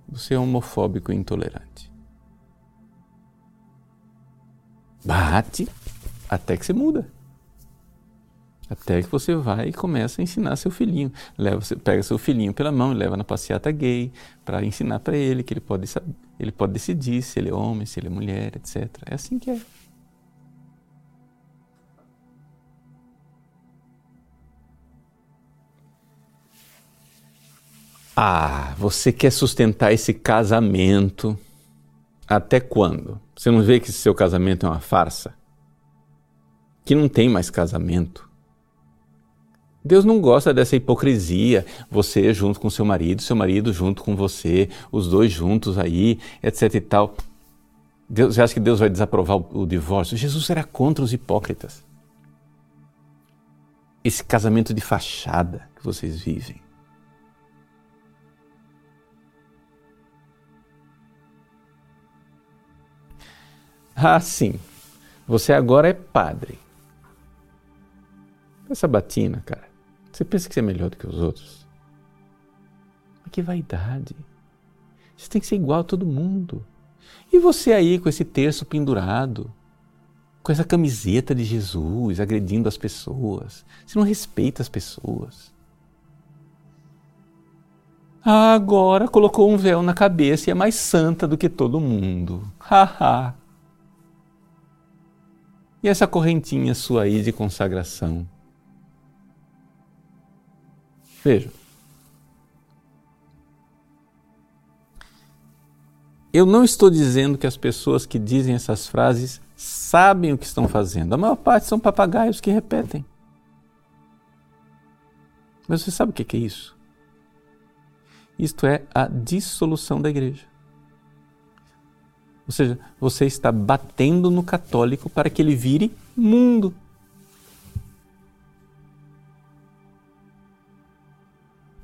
Você é homofóbico e intolerante. Bate até que você muda. Até que você vai e começa a ensinar seu filhinho. Leva, pega seu filhinho pela mão e leva na passeata gay para ensinar para ele que ele pode, ele pode decidir se ele é homem, se ele é mulher, etc. É assim que é. Ah, você quer sustentar esse casamento até quando? Você não vê que seu casamento é uma farsa? Que não tem mais casamento Deus não gosta dessa hipocrisia, você junto com seu marido, seu marido junto com você, os dois juntos aí, etc e tal. Deus, você acha que Deus vai desaprovar o, o divórcio? Jesus era contra os hipócritas. Esse casamento de fachada que vocês vivem. Ah, sim. Você agora é padre. Essa batina, cara. Você pensa que você é melhor do que os outros? Mas que vaidade. Você tem que ser igual a todo mundo. E você aí com esse terço pendurado, com essa camiseta de Jesus, agredindo as pessoas. Você não respeita as pessoas. Agora colocou um véu na cabeça e é mais santa do que todo mundo. Haha. E essa correntinha sua aí de consagração? Veja. Eu não estou dizendo que as pessoas que dizem essas frases sabem o que estão fazendo. A maior parte são papagaios que repetem. Mas você sabe o que é isso? Isto é a dissolução da igreja. Ou seja, você está batendo no católico para que ele vire mundo.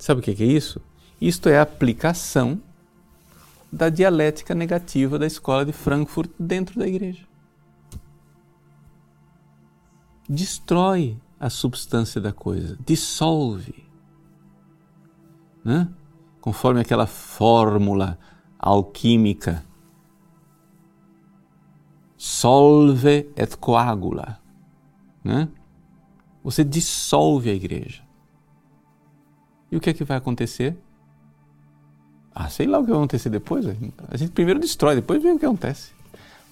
Sabe o que é isso? Isto é a aplicação da dialética negativa da escola de Frankfurt dentro da igreja. Destrói a substância da coisa, dissolve. Né? Conforme aquela fórmula alquímica solve et coagula. Né? Você dissolve a igreja. E o que é que vai acontecer? Ah, sei lá o que vai acontecer depois. A gente primeiro destrói, depois vê o que acontece.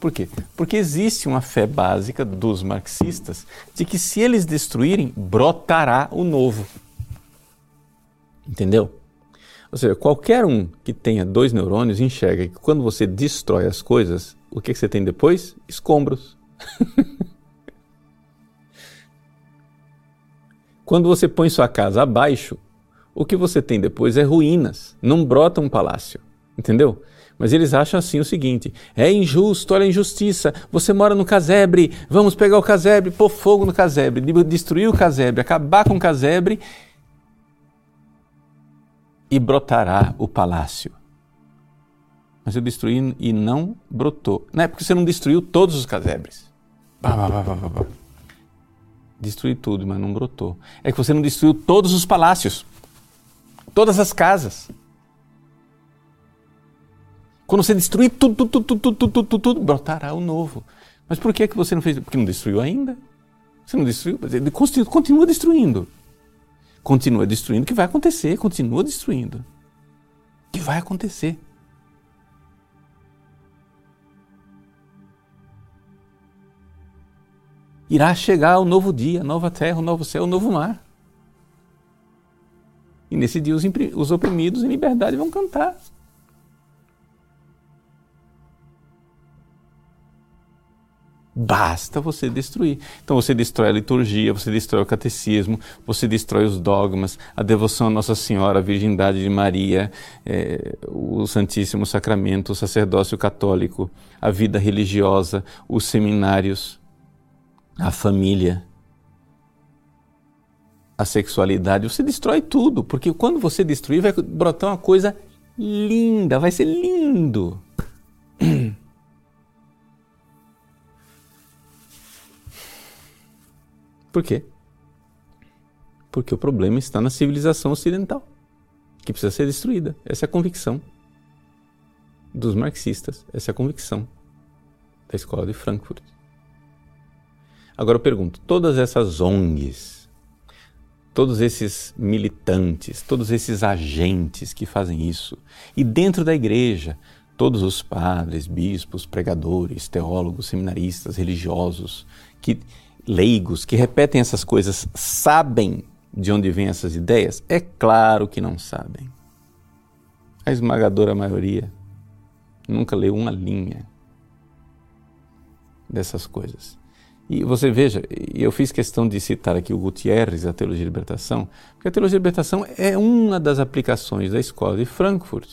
Por quê? Porque existe uma fé básica dos marxistas de que se eles destruírem, brotará o novo. Entendeu? Ou seja, qualquer um que tenha dois neurônios enxerga que quando você destrói as coisas, o que, que você tem depois? Escombros. quando você põe sua casa abaixo, o que você tem depois é ruínas, não brota um palácio. Entendeu? Mas eles acham assim o seguinte: é injusto, olha a injustiça. Você mora no casebre, vamos pegar o casebre, pôr fogo no casebre, destruir o casebre, acabar com o casebre e brotará o palácio. Mas eu destruí e não brotou. Não é porque você não destruiu todos os casebres. Bah, bah, bah, Destruí tudo, mas não brotou. É que você não destruiu todos os palácios, todas as casas. Quando você destruir tudo, tudo, tudo, tudo, tudo, tudo, tudo, brotará o novo. Mas por que, que você não fez? Porque não destruiu ainda. Você não destruiu, continua destruindo. Continua destruindo, que vai acontecer, continua destruindo. Que vai acontecer. irá chegar o novo dia, nova terra, o novo céu, o novo mar. E nesse dia os oprimidos em liberdade vão cantar. Basta você destruir. Então você destrói a liturgia, você destrói o catecismo, você destrói os dogmas, a devoção a Nossa Senhora, a Virgindade de Maria, é, o Santíssimo Sacramento, o sacerdócio católico, a vida religiosa, os seminários a família, a sexualidade, você destrói tudo, porque quando você destruir vai brotar uma coisa linda, vai ser lindo. Por quê? Porque o problema está na civilização ocidental, que precisa ser destruída. Essa é a convicção dos marxistas, essa é a convicção da escola de Frankfurt. Agora eu pergunto: todas essas ONGs, todos esses militantes, todos esses agentes que fazem isso, e dentro da igreja, todos os padres, bispos, pregadores, teólogos, seminaristas, religiosos, que leigos que repetem essas coisas, sabem de onde vêm essas ideias? É claro que não sabem. a esmagadora maioria nunca leu uma linha dessas coisas. E você veja, eu fiz questão de citar aqui o Gutierrez, a Teologia de Libertação, porque a Teologia de Libertação é uma das aplicações da Escola de Frankfurt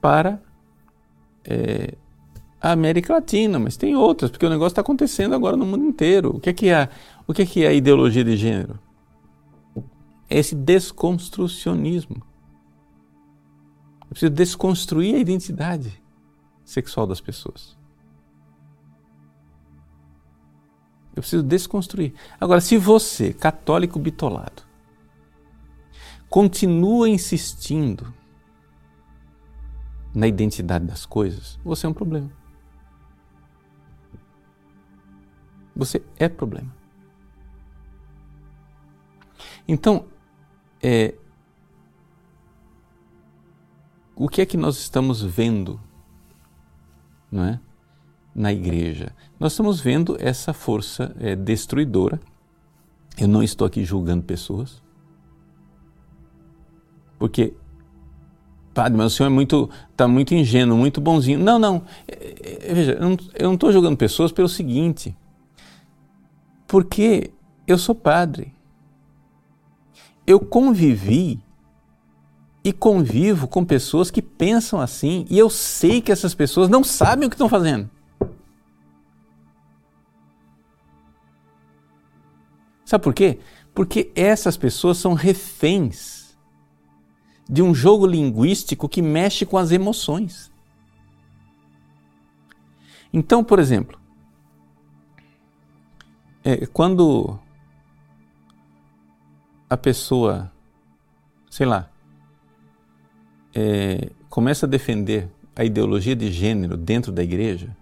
para é, a América Latina, mas tem outras, porque o negócio está acontecendo agora no mundo inteiro. O que é, que é, o que é, que é a ideologia de gênero? É esse desconstrucionismo. É preciso desconstruir a identidade sexual das pessoas. Eu preciso desconstruir. Agora, se você, católico bitolado, continua insistindo na identidade das coisas, você é um problema. Você é problema. Então, é, o que é que nós estamos vendo não é, na igreja? Nós estamos vendo essa força é, destruidora. Eu não estou aqui julgando pessoas, porque Padre, mas o senhor é muito, está muito ingênuo, muito bonzinho. Não, não. É, é, veja, eu não estou julgando pessoas pelo seguinte. Porque eu sou padre. Eu convivi e convivo com pessoas que pensam assim e eu sei que essas pessoas não sabem o que estão fazendo. Sabe por quê? Porque essas pessoas são reféns de um jogo linguístico que mexe com as emoções. Então, por exemplo, é, quando a pessoa, sei lá, é, começa a defender a ideologia de gênero dentro da igreja,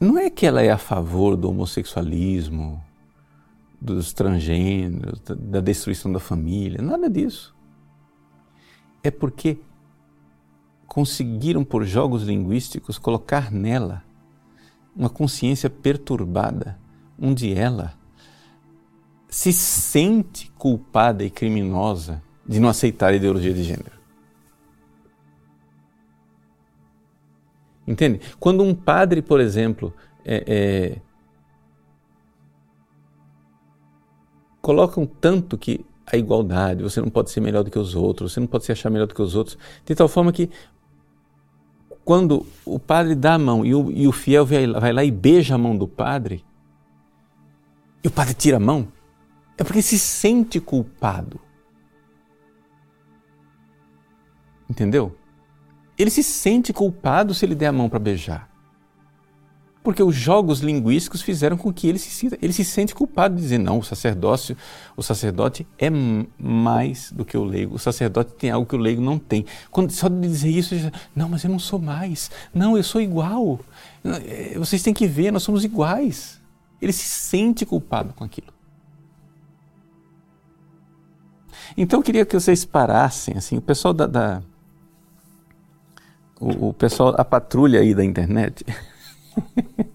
não é que ela é a favor do homossexualismo, dos transgêneros, da destruição da família, nada disso. É porque conseguiram, por jogos linguísticos, colocar nela uma consciência perturbada, onde ela se sente culpada e criminosa de não aceitar a ideologia de gênero. Entende? Quando um padre, por exemplo, é, é, colocam tanto que a igualdade, você não pode ser melhor do que os outros, você não pode se achar melhor do que os outros, de tal forma que quando o padre dá a mão e o, e o fiel vai lá e beija a mão do padre, e o padre tira a mão, é porque se sente culpado. Entendeu? Ele se sente culpado se ele der a mão para beijar. Porque os jogos linguísticos fizeram com que ele se sinta, ele se sente culpado de dizer não, o sacerdócio, o sacerdote é mais do que o leigo. O sacerdote tem algo que o leigo não tem. Quando só de dizer isso, ele diz, não, mas eu não sou mais. Não, eu sou igual. É, vocês têm que ver, nós somos iguais. Ele se sente culpado com aquilo. Então eu queria que vocês parassem, assim, o pessoal da, da o, o pessoal, a patrulha aí da internet.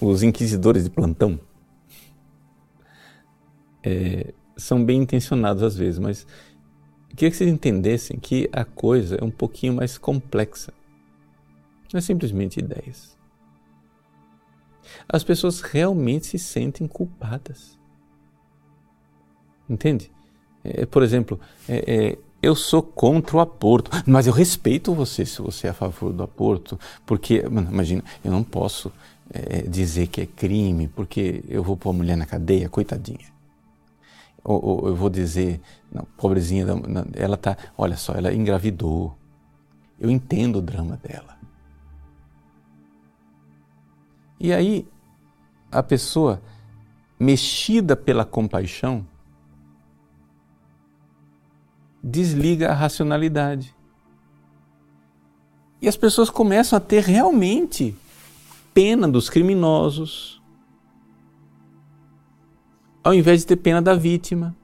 Os inquisidores de plantão é, são bem intencionados às vezes, mas queria que vocês entendessem que a coisa é um pouquinho mais complexa. Não é simplesmente ideias. As pessoas realmente se sentem culpadas. Entende? É, por exemplo, é, é, eu sou contra o aborto, mas eu respeito você se você é a favor do aborto, porque, imagina, eu não posso é, dizer que é crime, porque eu vou pôr a mulher na cadeia, coitadinha. Ou, ou eu vou dizer, não, pobrezinha, ela tá, olha só, ela engravidou. Eu entendo o drama dela. E aí, a pessoa, mexida pela compaixão, desliga a racionalidade. E as pessoas começam a ter realmente pena dos criminosos, ao invés de ter pena da vítima.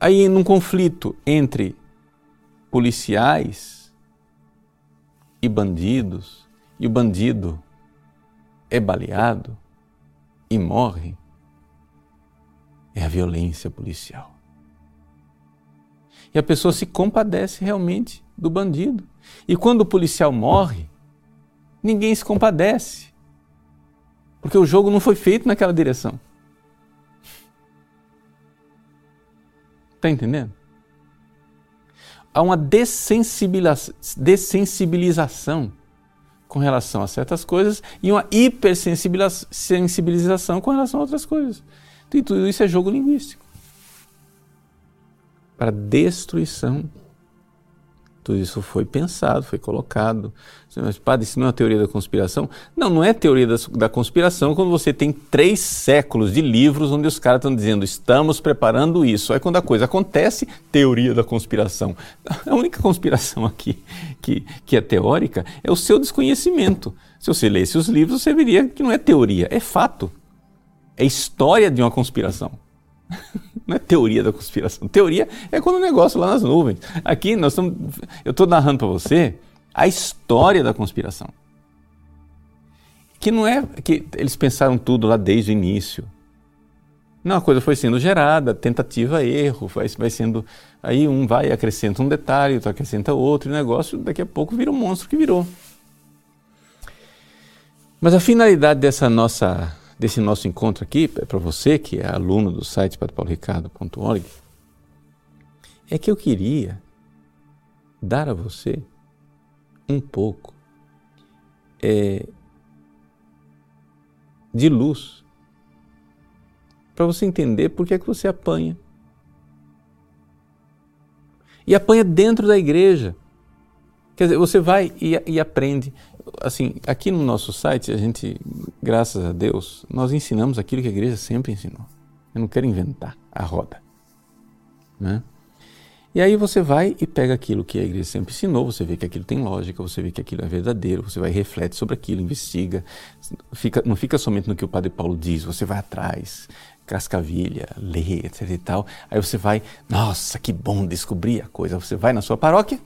Aí, num conflito entre policiais e bandidos, e o bandido é baleado e morre, é a violência policial. E a pessoa se compadece realmente do bandido. E quando o policial morre, ninguém se compadece. Porque o jogo não foi feito naquela direção. Está entendendo? Há uma dessensibilização com relação a certas coisas e uma hipersensibilização com relação a outras coisas. E tudo isso é jogo linguístico para destruição tudo isso foi pensado, foi colocado. Mas, padre, isso não é teoria da conspiração? Não, não é teoria da, da conspiração quando você tem três séculos de livros onde os caras estão dizendo estamos preparando isso. Aí quando a coisa acontece, teoria da conspiração. A única conspiração aqui que, que é teórica é o seu desconhecimento. Se você lesse os livros, você veria que não é teoria, é fato. É história de uma conspiração. Não é teoria da conspiração. Teoria é quando o negócio lá nas nuvens. Aqui nós estamos. Eu estou narrando para você a história da conspiração. Que não é que eles pensaram tudo lá desde o início. Não, a coisa foi sendo gerada, tentativa, erro, vai, vai sendo. Aí um vai, acrescenta um detalhe, outro acrescenta outro, e o negócio daqui a pouco vira um monstro que virou. Mas a finalidade dessa nossa desse nosso encontro aqui, é para você que é aluno do site padrepaulricardo.org, é que eu queria dar a você um pouco é, de luz para você entender por que é que você apanha. E apanha dentro da igreja. Quer dizer, você vai e, e aprende assim, aqui no nosso site, a gente, graças a Deus, nós ensinamos aquilo que a igreja sempre ensinou. Eu não quero inventar a roda. Né? E aí você vai e pega aquilo que a igreja sempre ensinou, você vê que aquilo tem lógica, você vê que aquilo é verdadeiro, você vai reflete sobre aquilo, investiga. Fica, não fica somente no que o Padre Paulo diz, você vai atrás, cascavilha, lê, etc e tal. Aí você vai, nossa, que bom descobrir a coisa. Você vai na sua paróquia,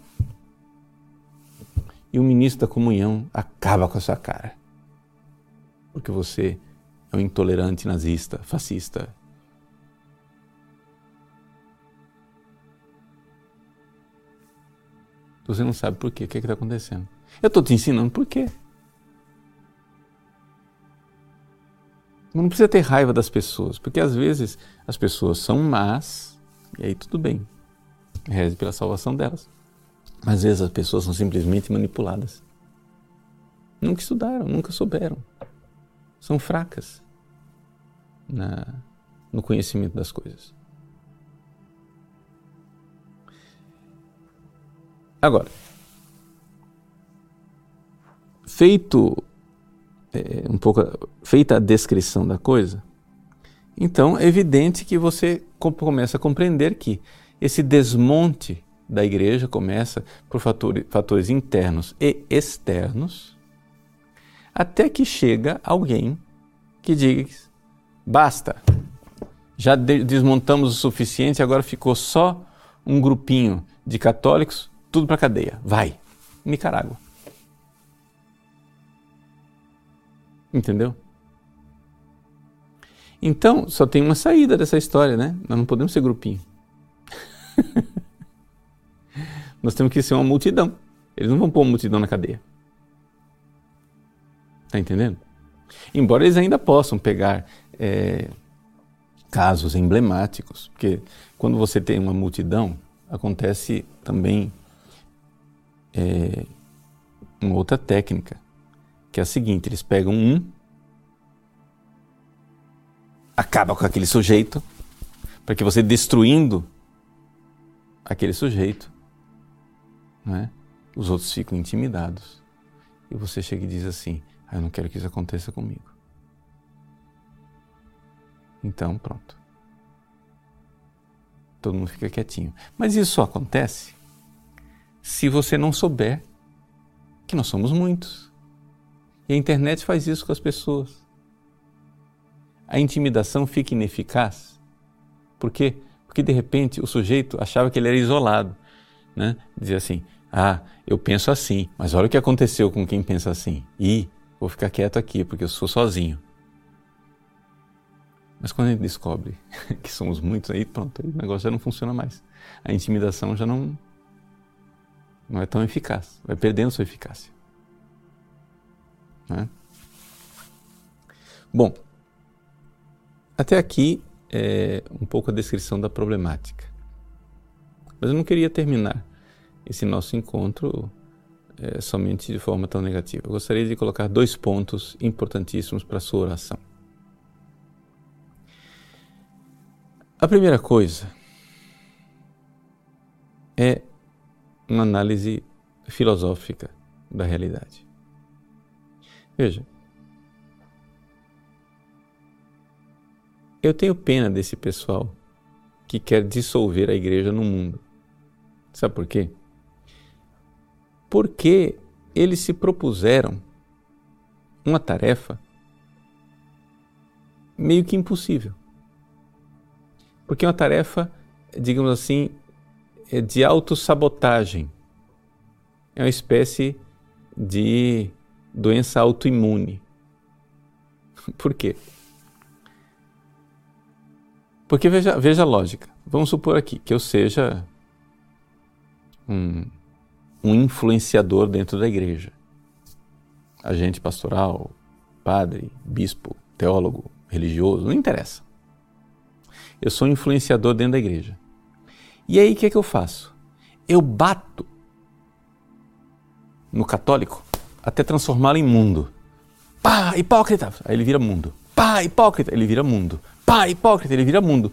e o ministro da comunhão acaba com a sua cara. Porque você é um intolerante nazista, fascista. Você não sabe por quê, o que é está acontecendo. Eu estou te ensinando por quê. Não precisa ter raiva das pessoas, porque às vezes as pessoas são más, e aí tudo bem. Reze pela salvação delas. Mas às vezes as pessoas são simplesmente manipuladas. Nunca estudaram, nunca souberam. São fracas na, no conhecimento das coisas. Agora, feito é, um pouco feita a descrição da coisa, então é evidente que você começa a compreender que esse desmonte da igreja começa por fatores, fatores internos e externos, até que chega alguém que diz: basta, já desmontamos o suficiente, agora ficou só um grupinho de católicos, tudo para cadeia, vai, Nicarágua. Entendeu? Então, só tem uma saída dessa história, né? Nós não podemos ser grupinho. Nós temos que ser uma multidão. Eles não vão pôr uma multidão na cadeia. Está entendendo? Embora eles ainda possam pegar é, casos emblemáticos, porque quando você tem uma multidão, acontece também é, uma outra técnica, que é a seguinte: eles pegam um, acaba com aquele sujeito, para que você destruindo aquele sujeito, né? os outros ficam intimidados. E você chega e diz assim: ah, Eu não quero que isso aconteça comigo. Então, pronto. Todo mundo fica quietinho. Mas isso só acontece se você não souber que nós somos muitos. E a internet faz isso com as pessoas. A intimidação fica ineficaz. Por quê? Porque de repente o sujeito achava que ele era isolado né? Dizer assim: ah, eu penso assim, mas olha o que aconteceu com quem pensa assim. E vou ficar quieto aqui porque eu sou sozinho. Mas quando a gente descobre que somos muitos, aí pronto, aí o negócio já não funciona mais. A intimidação já não, não é tão eficaz, vai perdendo sua eficácia. Né? Bom, até aqui é um pouco a descrição da problemática. Mas eu não queria terminar esse nosso encontro é, somente de forma tão negativa. Eu gostaria de colocar dois pontos importantíssimos para a sua oração. A primeira coisa é uma análise filosófica da realidade. Veja, eu tenho pena desse pessoal que quer dissolver a igreja no mundo. Sabe por quê? Porque eles se propuseram uma tarefa meio que impossível. Porque é uma tarefa, digamos assim, é de autossabotagem. É uma espécie de doença autoimune. Por quê? Porque veja, veja a lógica. Vamos supor aqui que eu seja um, um influenciador dentro da igreja. Agente pastoral, padre, bispo, teólogo, religioso, não interessa. Eu sou um influenciador dentro da igreja. E aí o que é que eu faço? Eu bato no católico até transformá-lo em mundo. Pá, hipócrita! Aí ele vira mundo. Pá, hipócrita! Ele vira mundo. Pá, hipócrita! Ele vira mundo.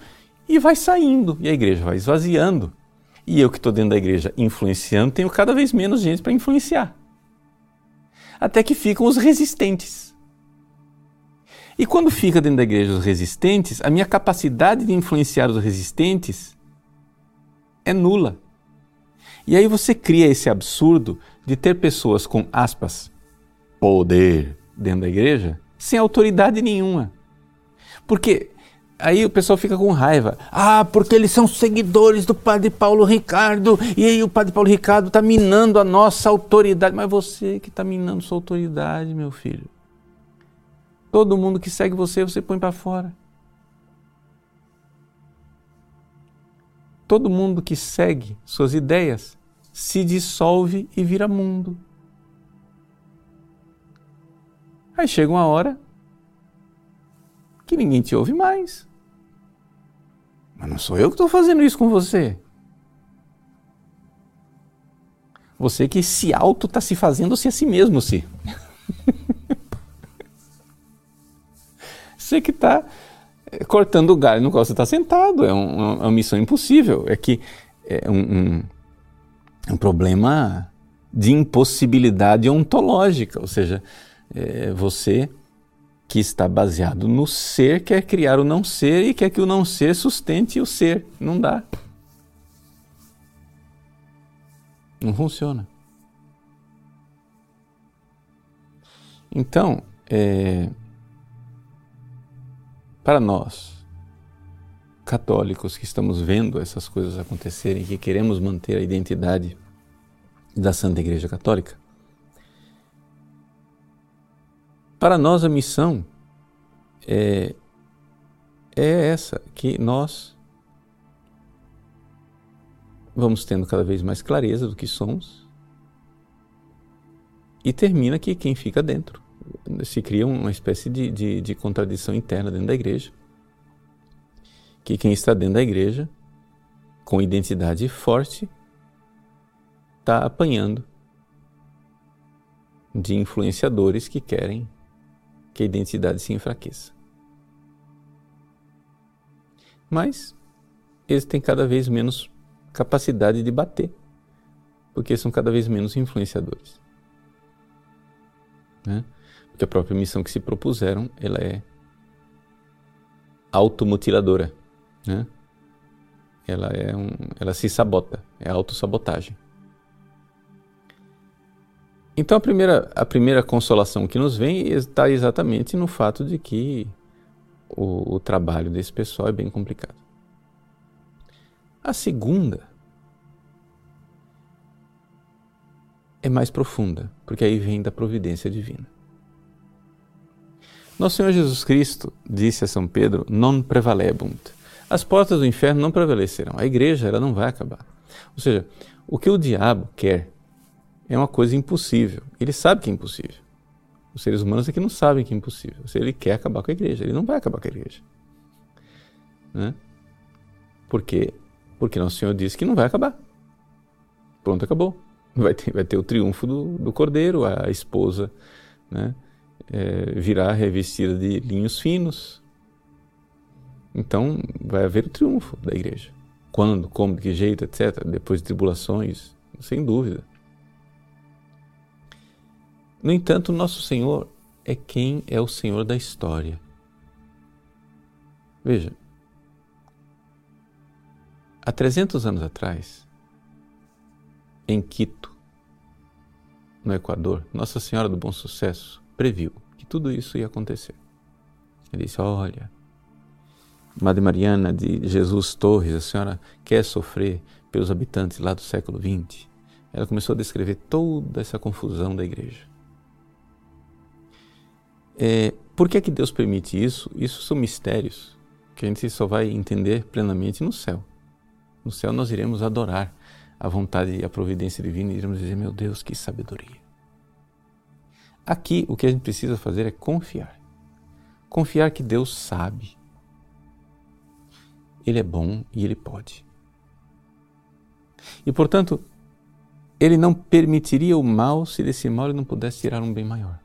E vai saindo. E a igreja vai esvaziando. E eu que estou dentro da igreja influenciando, tenho cada vez menos gente para influenciar. Até que ficam os resistentes. E quando fica dentro da igreja os resistentes, a minha capacidade de influenciar os resistentes é nula. E aí você cria esse absurdo de ter pessoas com aspas poder dentro da igreja sem autoridade nenhuma. Porque Aí o pessoal fica com raiva. Ah, porque eles são seguidores do Padre Paulo Ricardo e aí o Padre Paulo Ricardo está minando a nossa autoridade. Mas você que está minando sua autoridade, meu filho. Todo mundo que segue você, você põe para fora. Todo mundo que segue suas ideias se dissolve e vira mundo. Aí chega uma hora que ninguém te ouve mais. Mas não sou eu que estou fazendo isso com você. Você que se auto está se fazendo-se a si mesmo, se. você que está eh, cortando o galho no qual você está sentado. É, um, é, uma missão impossível. É que é um, um, um problema de impossibilidade ontológica. Ou seja, é, você que está baseado no ser, quer criar o não ser e quer que o não ser sustente o ser. Não dá. Não funciona. Então, é, para nós, católicos que estamos vendo essas coisas acontecerem, que queremos manter a identidade da Santa Igreja Católica, Para nós a missão é, é essa, que nós vamos tendo cada vez mais clareza do que somos e termina que quem fica dentro. Se cria uma espécie de, de, de contradição interna dentro da igreja. Que quem está dentro da igreja, com identidade forte, está apanhando de influenciadores que querem que a identidade se enfraqueça. Mas eles têm cada vez menos capacidade de bater, porque são cada vez menos influenciadores. Né? Porque a própria missão que se propuseram, ela é automutiladora, né? Ela é um, ela se sabota, é autossabotagem. Então a primeira, a primeira consolação que nos vem está exatamente no fato de que o, o trabalho desse pessoal é bem complicado. A segunda é mais profunda, porque aí vem da providência divina. Nosso Senhor Jesus Cristo disse a São Pedro: Non prevalebunt. As portas do inferno não prevalecerão. A igreja ela não vai acabar. Ou seja, o que o diabo quer é uma coisa impossível. Ele sabe que é impossível. Os seres humanos é que não sabem que é impossível. Se ele quer acabar com a igreja, ele não vai acabar com a igreja. Né? Por quê? Porque Nosso Senhor disse que não vai acabar. Pronto, acabou. Vai ter, vai ter o triunfo do, do cordeiro, a esposa né? É, virá revestida de linhos finos. Então vai haver o triunfo da igreja. Quando, como, de que jeito, etc. Depois de tribulações, sem dúvida. No entanto, nosso Senhor é quem é o Senhor da história. Veja, há 300 anos atrás, em Quito, no Equador, Nossa Senhora do Bom Sucesso previu que tudo isso ia acontecer. Ele disse: Olha, Madre Mariana de Jesus Torres, a senhora quer sofrer pelos habitantes lá do século XX? Ela começou a descrever toda essa confusão da igreja. É, por que, que Deus permite isso? Isso são mistérios que a gente só vai entender plenamente no céu. No céu nós iremos adorar a vontade e a providência divina e iremos dizer: Meu Deus, que sabedoria. Aqui o que a gente precisa fazer é confiar. Confiar que Deus sabe. Ele é bom e ele pode. E portanto, ele não permitiria o mal se desse mal ele não pudesse tirar um bem maior.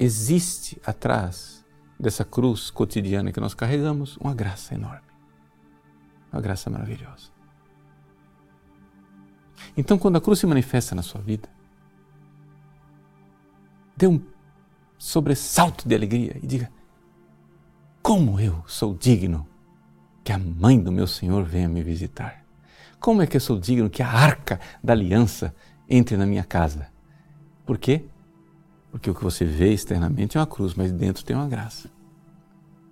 Existe atrás dessa cruz cotidiana que nós carregamos uma graça enorme, uma graça maravilhosa. Então, quando a cruz se manifesta na sua vida, dê um sobressalto de alegria e diga: Como eu sou digno que a mãe do meu Senhor venha me visitar? Como é que eu sou digno que a arca da aliança entre na minha casa? Por quê? Porque o que você vê externamente é uma cruz, mas dentro tem uma graça.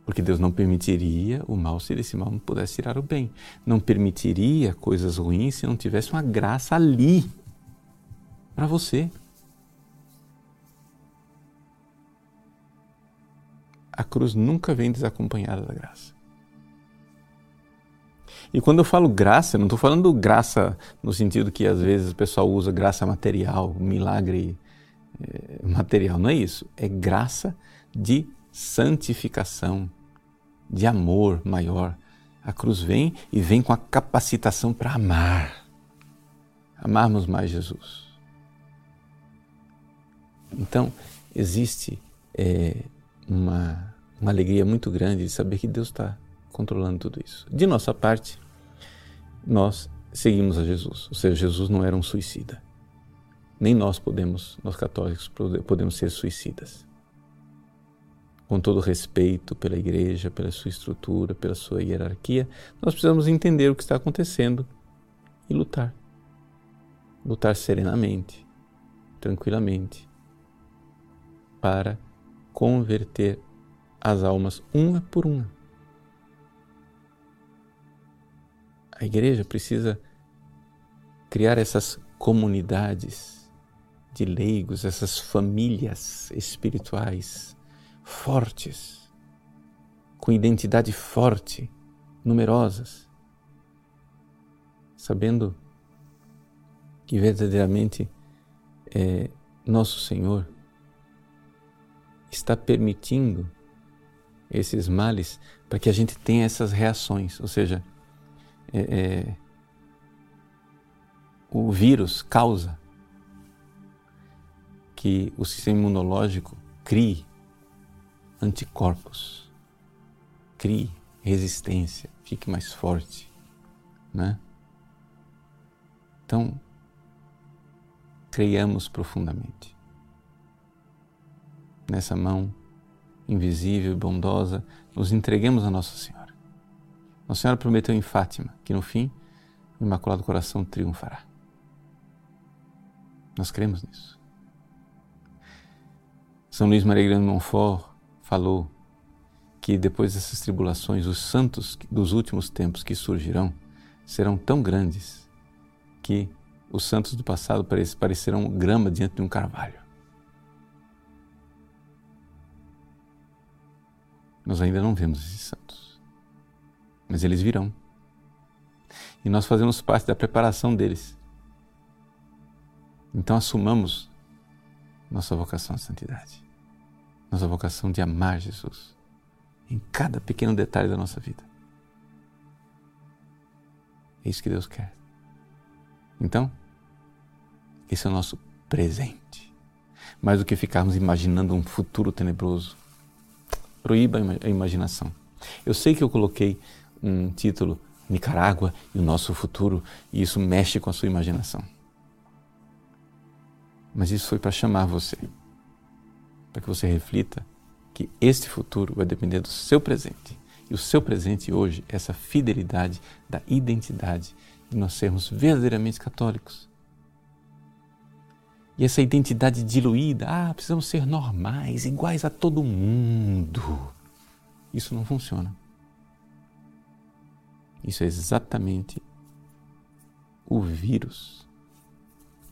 Porque Deus não permitiria o mal se esse mal não pudesse tirar o bem. Não permitiria coisas ruins se não tivesse uma graça ali para você. A cruz nunca vem desacompanhada da graça. E quando eu falo graça, não estou falando graça no sentido que às vezes o pessoal usa graça material, milagre material, não é isso. É graça de santificação, de amor maior. A cruz vem e vem com a capacitação para amar, amarmos mais Jesus. Então, existe é, uma, uma alegria muito grande de saber que Deus está controlando tudo isso. De nossa parte, nós seguimos a Jesus, ou seja, Jesus não era um suicida nem nós podemos, nós católicos, podemos ser suicidas. Com todo respeito pela igreja, pela sua estrutura, pela sua hierarquia, nós precisamos entender o que está acontecendo e lutar. Lutar serenamente, tranquilamente, para converter as almas uma por uma. A igreja precisa criar essas comunidades de leigos, essas famílias espirituais fortes, com identidade forte, numerosas, sabendo que verdadeiramente é, nosso Senhor está permitindo esses males para que a gente tenha essas reações, ou seja, é, é, o vírus causa que o sistema imunológico crie anticorpos, crie resistência, fique mais forte, né? Então, creiamos profundamente. Nessa mão invisível e bondosa, nos entreguemos a Nossa Senhora. Nossa Senhora prometeu em Fátima que no fim o Imaculado Coração triunfará. Nós cremos nisso. São Luís Maria Grande Monfort falou que depois dessas tribulações, os santos dos últimos tempos que surgirão serão tão grandes que os santos do passado parecerão grama diante de um carvalho. Nós ainda não vemos esses santos, mas eles virão. E nós fazemos parte da preparação deles. Então assumamos nossa vocação à santidade, nossa vocação de amar Jesus em cada pequeno detalhe da nossa vida. É isso que Deus quer. Então, esse é o nosso presente. Mais do que ficarmos imaginando um futuro tenebroso. Proíba a imaginação. Eu sei que eu coloquei um título Nicarágua e o nosso futuro, e isso mexe com a sua imaginação. Mas isso foi para chamar você, para que você reflita que este futuro vai depender do seu presente. E o seu presente hoje é essa fidelidade da identidade de nós sermos verdadeiramente católicos. E essa identidade diluída, ah, precisamos ser normais, iguais a todo mundo. Isso não funciona. Isso é exatamente o vírus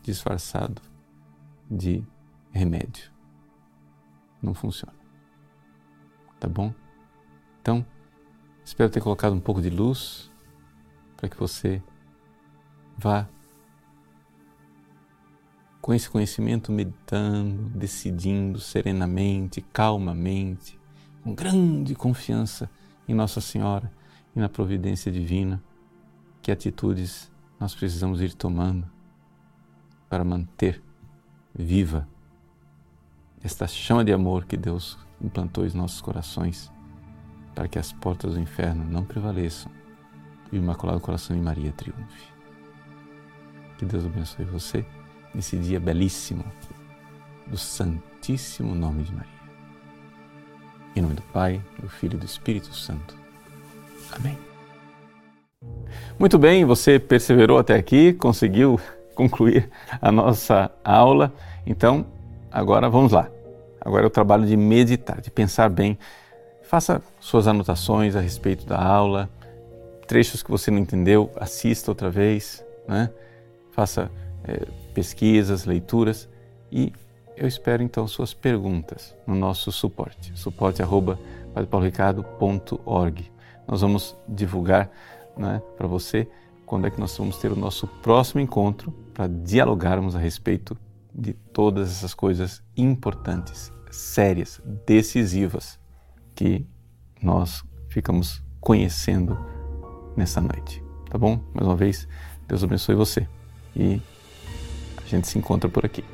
disfarçado de remédio. Não funciona. Tá bom? Então, espero ter colocado um pouco de luz para que você vá com esse conhecimento meditando, decidindo serenamente, calmamente, com grande confiança em Nossa Senhora e na providência divina, que atitudes nós precisamos ir tomando para manter viva esta chama de amor que Deus implantou em nossos corações, para que as portas do inferno não prevaleçam e o Imaculado Coração de Maria triunfe. Que Deus abençoe você nesse dia belíssimo do Santíssimo Nome de Maria. Em nome do Pai, do Filho e do Espírito Santo. Amém. Muito bem, você perseverou até aqui, conseguiu concluir a nossa aula. Então, agora vamos lá. Agora é o trabalho de meditar, de pensar bem. Faça suas anotações a respeito da aula, trechos que você não entendeu, assista outra vez, né? faça é, pesquisas, leituras e eu espero então suas perguntas no nosso suporte, suporte@padrepauloricardo.org nós vamos divulgar né, para você quando é que nós vamos ter o nosso próximo encontro para dialogarmos a respeito de todas essas coisas importantes, sérias, decisivas que nós ficamos conhecendo nessa noite. Tá bom? Mais uma vez, Deus abençoe você e a gente se encontra por aqui.